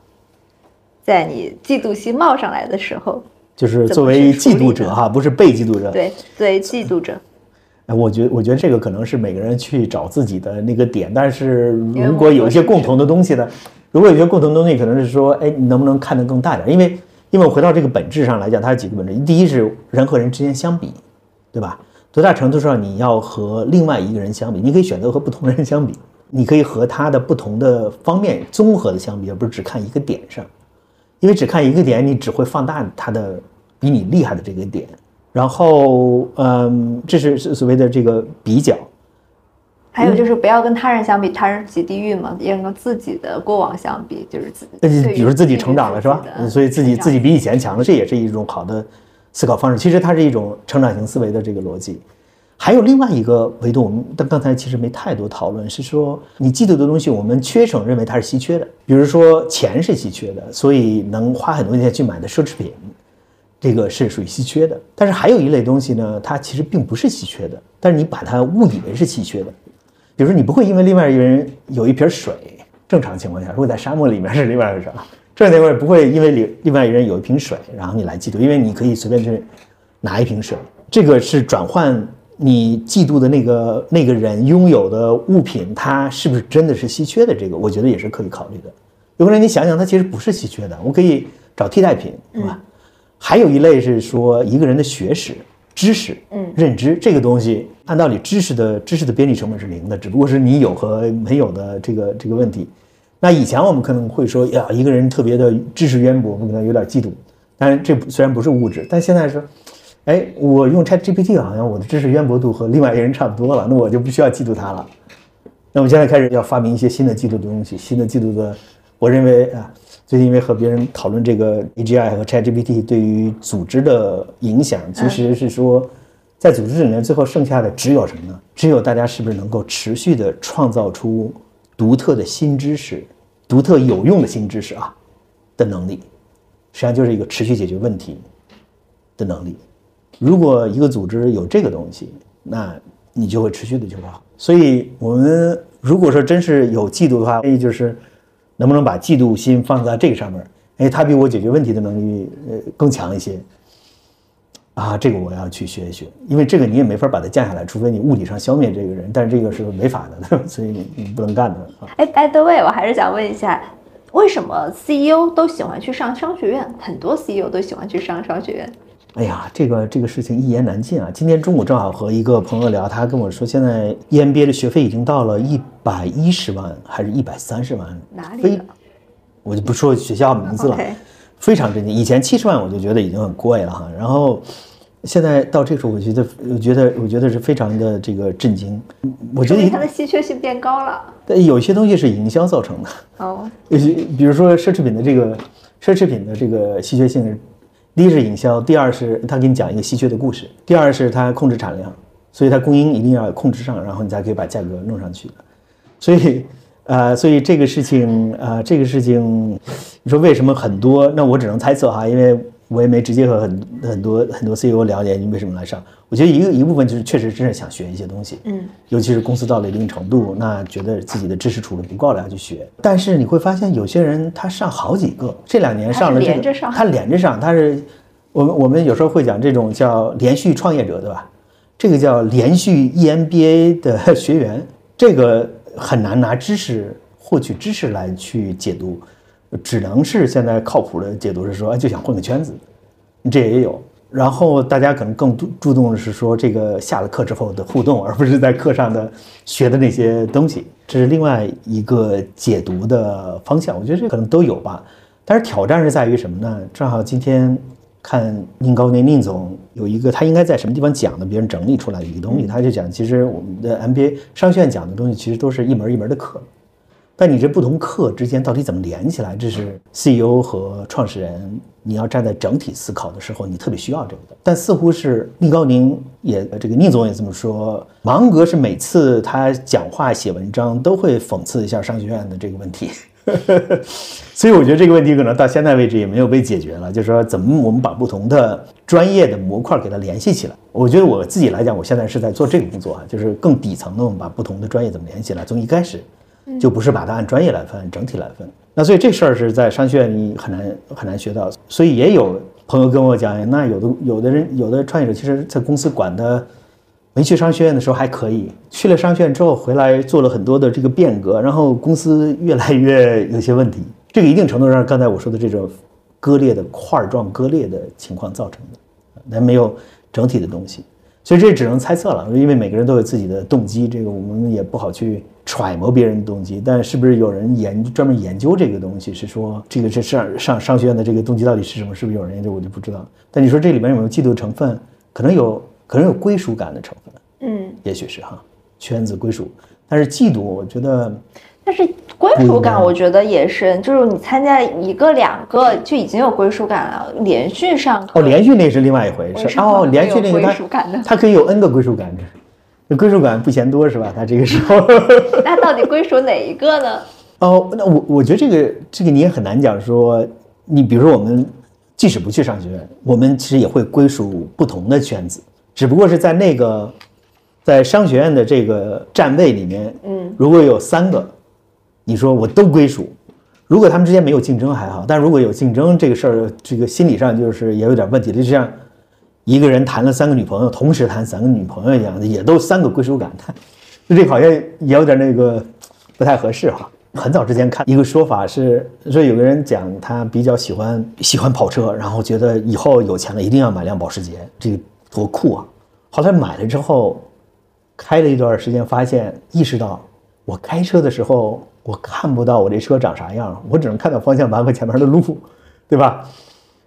在你嫉妒心冒上来的时候，就是作为嫉妒者哈，不是被嫉妒者。对，作为嫉妒者。我觉我觉得这个可能是每个人去找自己的那个点，但是如果有一些共同的东西呢？如果有些共同东西，可能是说，哎，你能不能看得更大点？因为，因为我回到这个本质上来讲，它有几个本质。第一是人和人之间相比，对吧？多大程度上你要和另外一个人相比？你可以选择和不同人相比，你可以和他的不同的方面综合的相比，而不是只看一个点上。因为只看一个点，你只会放大他的比你厉害的这个点。然后，嗯，这是所谓的这个比较。还有就是不要跟他人相比，他人即地狱嘛，要跟自己的过往相比，就是自己，比如自己成长了是吧？所以自己自己比以前强了，这也是一种好的思考方式。其实它是一种成长型思维的这个逻辑。还有另外一个维度，我们但刚才其实没太多讨论，是说你嫉妒的东西，我们缺省认为它是稀缺的。比如说钱是稀缺的，所以能花很多钱去买的奢侈品，这个是属于稀缺的。但是还有一类东西呢，它其实并不是稀缺的，但是你把它误以为是稀缺的。比如说，你不会因为另外一个人有一瓶水，正常情况下，如果在沙漠里面是另外一个事正常情况下不会因为另另外一个人有一瓶水，然后你来嫉妒，因为你可以随便去拿一瓶水。这个是转换你嫉妒的那个那个人拥有的物品，它是不是真的是稀缺的？这个我觉得也是可以考虑的。有可能你想想，它其实不是稀缺的，我可以找替代品，对吧？还有一类是说一个人的学识。知识，嗯，认知这个东西，按道理知识的知识的边际成本是零的，只不过是你有和没有的这个这个问题。那以前我们可能会说呀，一个人特别的知识渊博，我们可能有点嫉妒。但是这虽然不是物质，但现在说，哎，我用 Chat GPT，好像我的知识渊博度和另外一个人差不多了，那我就不需要嫉妒他了。那我们现在开始要发明一些新的嫉妒的东西，新的嫉妒的，我认为啊。最近因为和别人讨论这个 AGI 和 ChatGPT 对于组织的影响，其实是说，在组织里面最后剩下的只有什么呢？只有大家是不是能够持续的创造出独特的新知识、独特有用的新知识啊的能力，实际上就是一个持续解决问题的能力。如果一个组织有这个东西，那你就会持续的就会好。所以，我们如果说真是有嫉妒的话，建议就是。能不能把嫉妒心放在这个上面？哎，他比我解决问题的能力呃更强一些啊，这个我要去学一学，因为这个你也没法把它降下来，除非你物理上消灭这个人，但是这个是违法的，所以你你不能干的。哎，by the way，我还是想问一下，为什么 CEO 都喜欢去上商学院？很多 CEO 都喜欢去上商学院。哎呀，这个这个事情一言难尽啊！今天中午正好和一个朋友聊，他跟我说，现在 EMBA 的学费已经到了一百一十万，还是一百三十万？哪里？我就不说学校名字了，非常震惊。以前七十万我就觉得已经很贵了哈，然后现在到这时候，我觉得，我觉得，我觉得是非常的这个震惊。我觉得它的稀缺性变高了。有些东西是营销造成的哦，比如说奢侈品的这个奢侈品的这个稀缺性。第一是营销，第二是他给你讲一个稀缺的故事，第二是他控制产量，所以他供应一定要控制上，然后你才可以把价格弄上去。所以，呃，所以这个事情，呃，这个事情，你说为什么很多？那我只能猜测哈，因为。我也没直接和很很多很多 CEO 了解你为什么来上。我觉得一个一部分就是确实真是想学一些东西，嗯，尤其是公司到了一定程度，那觉得自己的知识储备不够了要去学。但是你会发现有些人他上好几个，这两年上了这个，他连着上，他是我们我们有时候会讲这种叫连续创业者，对吧？这个叫连续 EMBA 的学员，这个很难拿知识获取知识来去解读。只能是现在靠谱的解读是说，哎就想混个圈子，这也有。然后大家可能更注注重的是说，这个下了课之后的互动，而不是在课上的学的那些东西。这是另外一个解读的方向。我觉得这可能都有吧。但是挑战是在于什么呢？正好今天看宁高宁宁总有一个，他应该在什么地方讲的，别人整理出来的一个东西，他就讲，其实我们的 MBA 商学院讲的东西，其实都是一门一门的课。但你这不同课之间到底怎么连起来？这是 CEO 和创始人你要站在整体思考的时候，你特别需要这个的。但似乎是宁高宁也这个宁总也这么说，芒格是每次他讲话写文章都会讽刺一下商学院的这个问题，所以我觉得这个问题可能到现在为止也没有被解决了。就是说，怎么我们把不同的专业的模块给它联系起来？我觉得我自己来讲，我现在是在做这个工作啊，就是更底层的，我们把不同的专业怎么联系起来，从一开始。就不是把它按专业来分，整体来分。那所以这事儿是在商学院你很难很难学到。所以也有朋友跟我讲，那有的有的人有的创业者，其实在公司管的没去商学院的时候还可以，去了商学院之后回来做了很多的这个变革，然后公司越来越有些问题。这个一定程度上，刚才我说的这种割裂的块状割裂的情况造成的，那没有整体的东西。所以这只能猜测了，因为每个人都有自己的动机，这个我们也不好去。揣摩别人的动机，但是不是有人研专门研究这个东西？是说这个是上上商学院的这个动机到底是什么？是不是有人研究？我就不知道。但你说这里面有没有嫉妒成分？可能有，可能有归属感的成分。嗯，也许是哈，圈子归属。但是嫉妒，我觉得，但是归属感，我觉得也是，就是你参加一个两个就已经有归属感了，连续上哦，连续那是另外一回事哦，连续那个他他可以有 N 个归属感。归属感不嫌多是吧？他这个时候，那到底归属哪一个呢？哦，那我我觉得这个这个你也很难讲说，你比如说我们即使不去商学院，我们其实也会归属不同的圈子，只不过是在那个在商学院的这个站位里面，嗯，如果有三个，你说我都归属，如果他们之间没有竞争还好，但如果有竞争，这个事儿这个心理上就是也有点问题的，就像。一个人谈了三个女朋友，同时谈三个女朋友一样的，也都三个归属感，这好像也有点那个不太合适哈。很早之前看一个说法是说，有个人讲他比较喜欢喜欢跑车，然后觉得以后有钱了一定要买辆保时捷，这个多酷啊！后来买了之后，开了一段时间，发现意识到我开车的时候我看不到我这车长啥样，我只能看到方向盘和前面的路，对吧？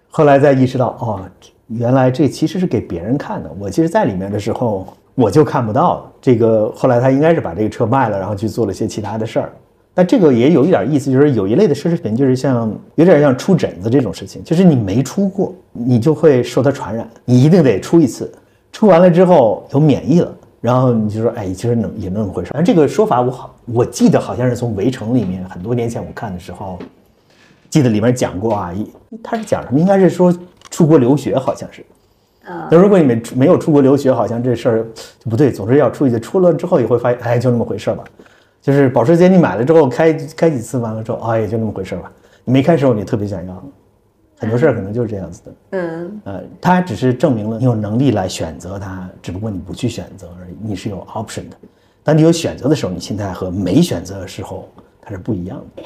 后来再意识到哦。原来这其实是给别人看的。我其实，在里面的时候，我就看不到这个。后来他应该是把这个车卖了，然后去做了些其他的事儿。但这个也有一点意思，就是有一类的奢侈品，就是像有点像出疹子这种事情，就是你没出过，你就会受它传染。你一定得出一次，出完了之后有免疫了，然后你就说，哎，其实能也那么回事。但这个说法我好，我记得好像是从《围城》里面很多年前我看的时候，记得里面讲过啊。他是讲什么？应该是说。出国留学好像是，啊，那如果你没没有出国留学，好像这事儿就不对。总之要出去，出了之后也会发现，哎，就那么回事吧。就是保时捷你买了之后开开几次完了之后，哎，也就那么回事吧。你没开时候你特别想要，很多事儿可能就是这样子的。嗯，呃，它只是证明了你有能力来选择它，只不过你不去选择而已。你是有 option 的，当你有选择的时候，你心态和没选择的时候它是不一样的。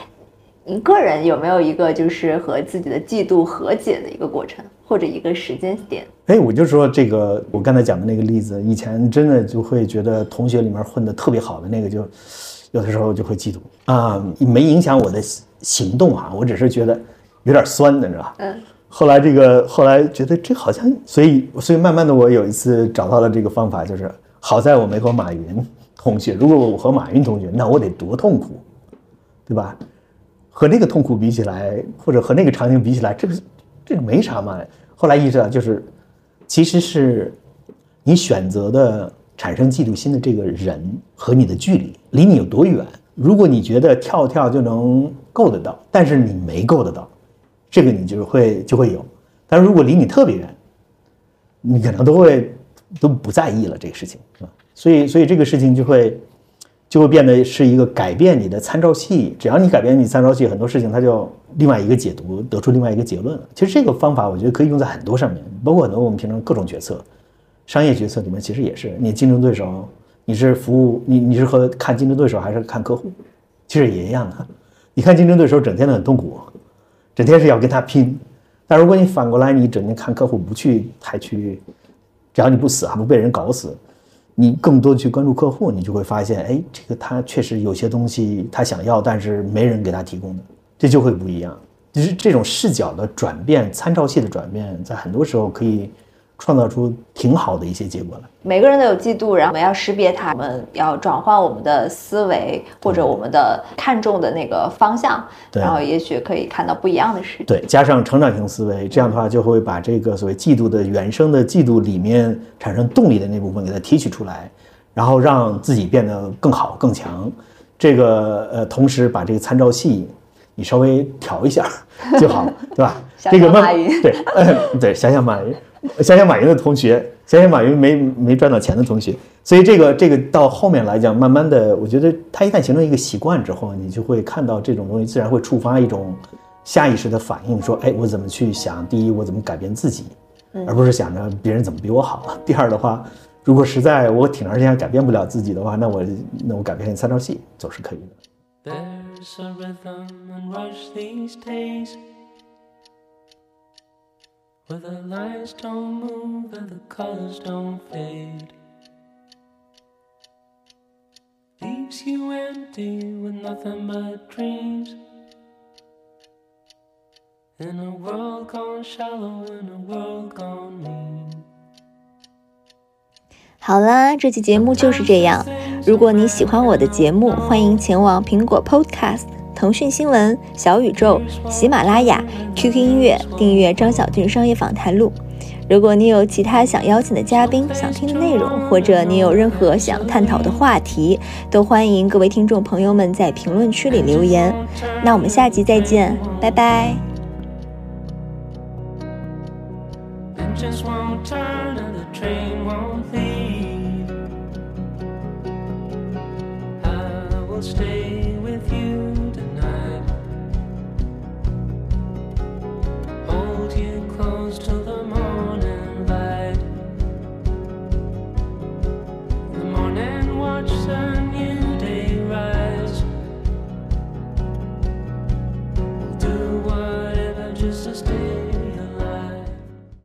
你个人有没有一个就是和自己的嫉妒和解的一个过程？或者一个时间点，哎，我就说这个，我刚才讲的那个例子，以前真的就会觉得同学里面混得特别好的那个，就有的时候就会嫉妒啊，没影响我的行动啊，我只是觉得有点酸的，你知道吧？嗯。后来这个后来觉得这好像，所以所以慢慢的我有一次找到了这个方法，就是好在我没和马云同学，如果我和马云同学，那我得多痛苦，对吧？和那个痛苦比起来，或者和那个场景比起来，这个。这个没啥嘛。后来意识到，就是其实是你选择的产生嫉妒心的这个人和你的距离离你有多远。如果你觉得跳跳就能够得到，但是你没够得到，这个你就会就会有。但是如果离你特别远，你可能都会都不在意了这个事情，是吧？所以，所以这个事情就会。就会变得是一个改变你的参照系，只要你改变你参照系，很多事情它就另外一个解读，得出另外一个结论了。其实这个方法我觉得可以用在很多上面，包括很多我们平常各种决策，商业决策里面其实也是。你竞争对手，你是服务你你是和看竞争对手还是看客户，其实也一样的。你看竞争对手整天都很痛苦，整天是要跟他拼，但如果你反过来，你整天看客户不去太去，只要你不死还不被人搞死。你更多的去关注客户，你就会发现，哎，这个他确实有些东西他想要，但是没人给他提供的，这就会不一样。就是这种视角的转变、参照系的转变，在很多时候可以。创造出挺好的一些结果来。每个人都有嫉妒，然后我们要识别它，我们要转换我们的思维或者我们的看重的那个方向，然后也许可以看到不一样的世界。对，加上成长型思维，这样的话就会把这个所谓嫉妒的原生的嫉妒里面产生动力的那部分给它提取出来，然后让自己变得更好更强。这个呃，同时把这个参照系你稍微调一下就好，对吧？这个马云，对，对，想想马云。想想马云的同学，想想马云没没赚到钱的同学，所以这个这个到后面来讲，慢慢的，我觉得他一旦形成一个习惯之后，你就会看到这种东西自然会触发一种下意识的反应，说，哎，我怎么去想？第一，我怎么改变自己，而不是想着别人怎么比我好。第二的话，如果实在我挺长时间改变不了自己的话，那我那我改变参照系总是可以的。Where the lights don't move and the colors don't fade. Leaves you empty with nothing but dreams. In a world gone shallow, in a world gone mean. 好啦，这期节目就是这样。如果你喜欢我的节目，欢迎前往苹果 Podcast、腾讯新闻、小宇宙、喜马拉雅、QQ 音乐订阅张小俊商业访谈录。如果你有其他想邀请的嘉宾、想听的内容，或者你有任何想探讨的话题，都欢迎各位听众朋友们在评论区里留言。那我们下集再见，拜拜。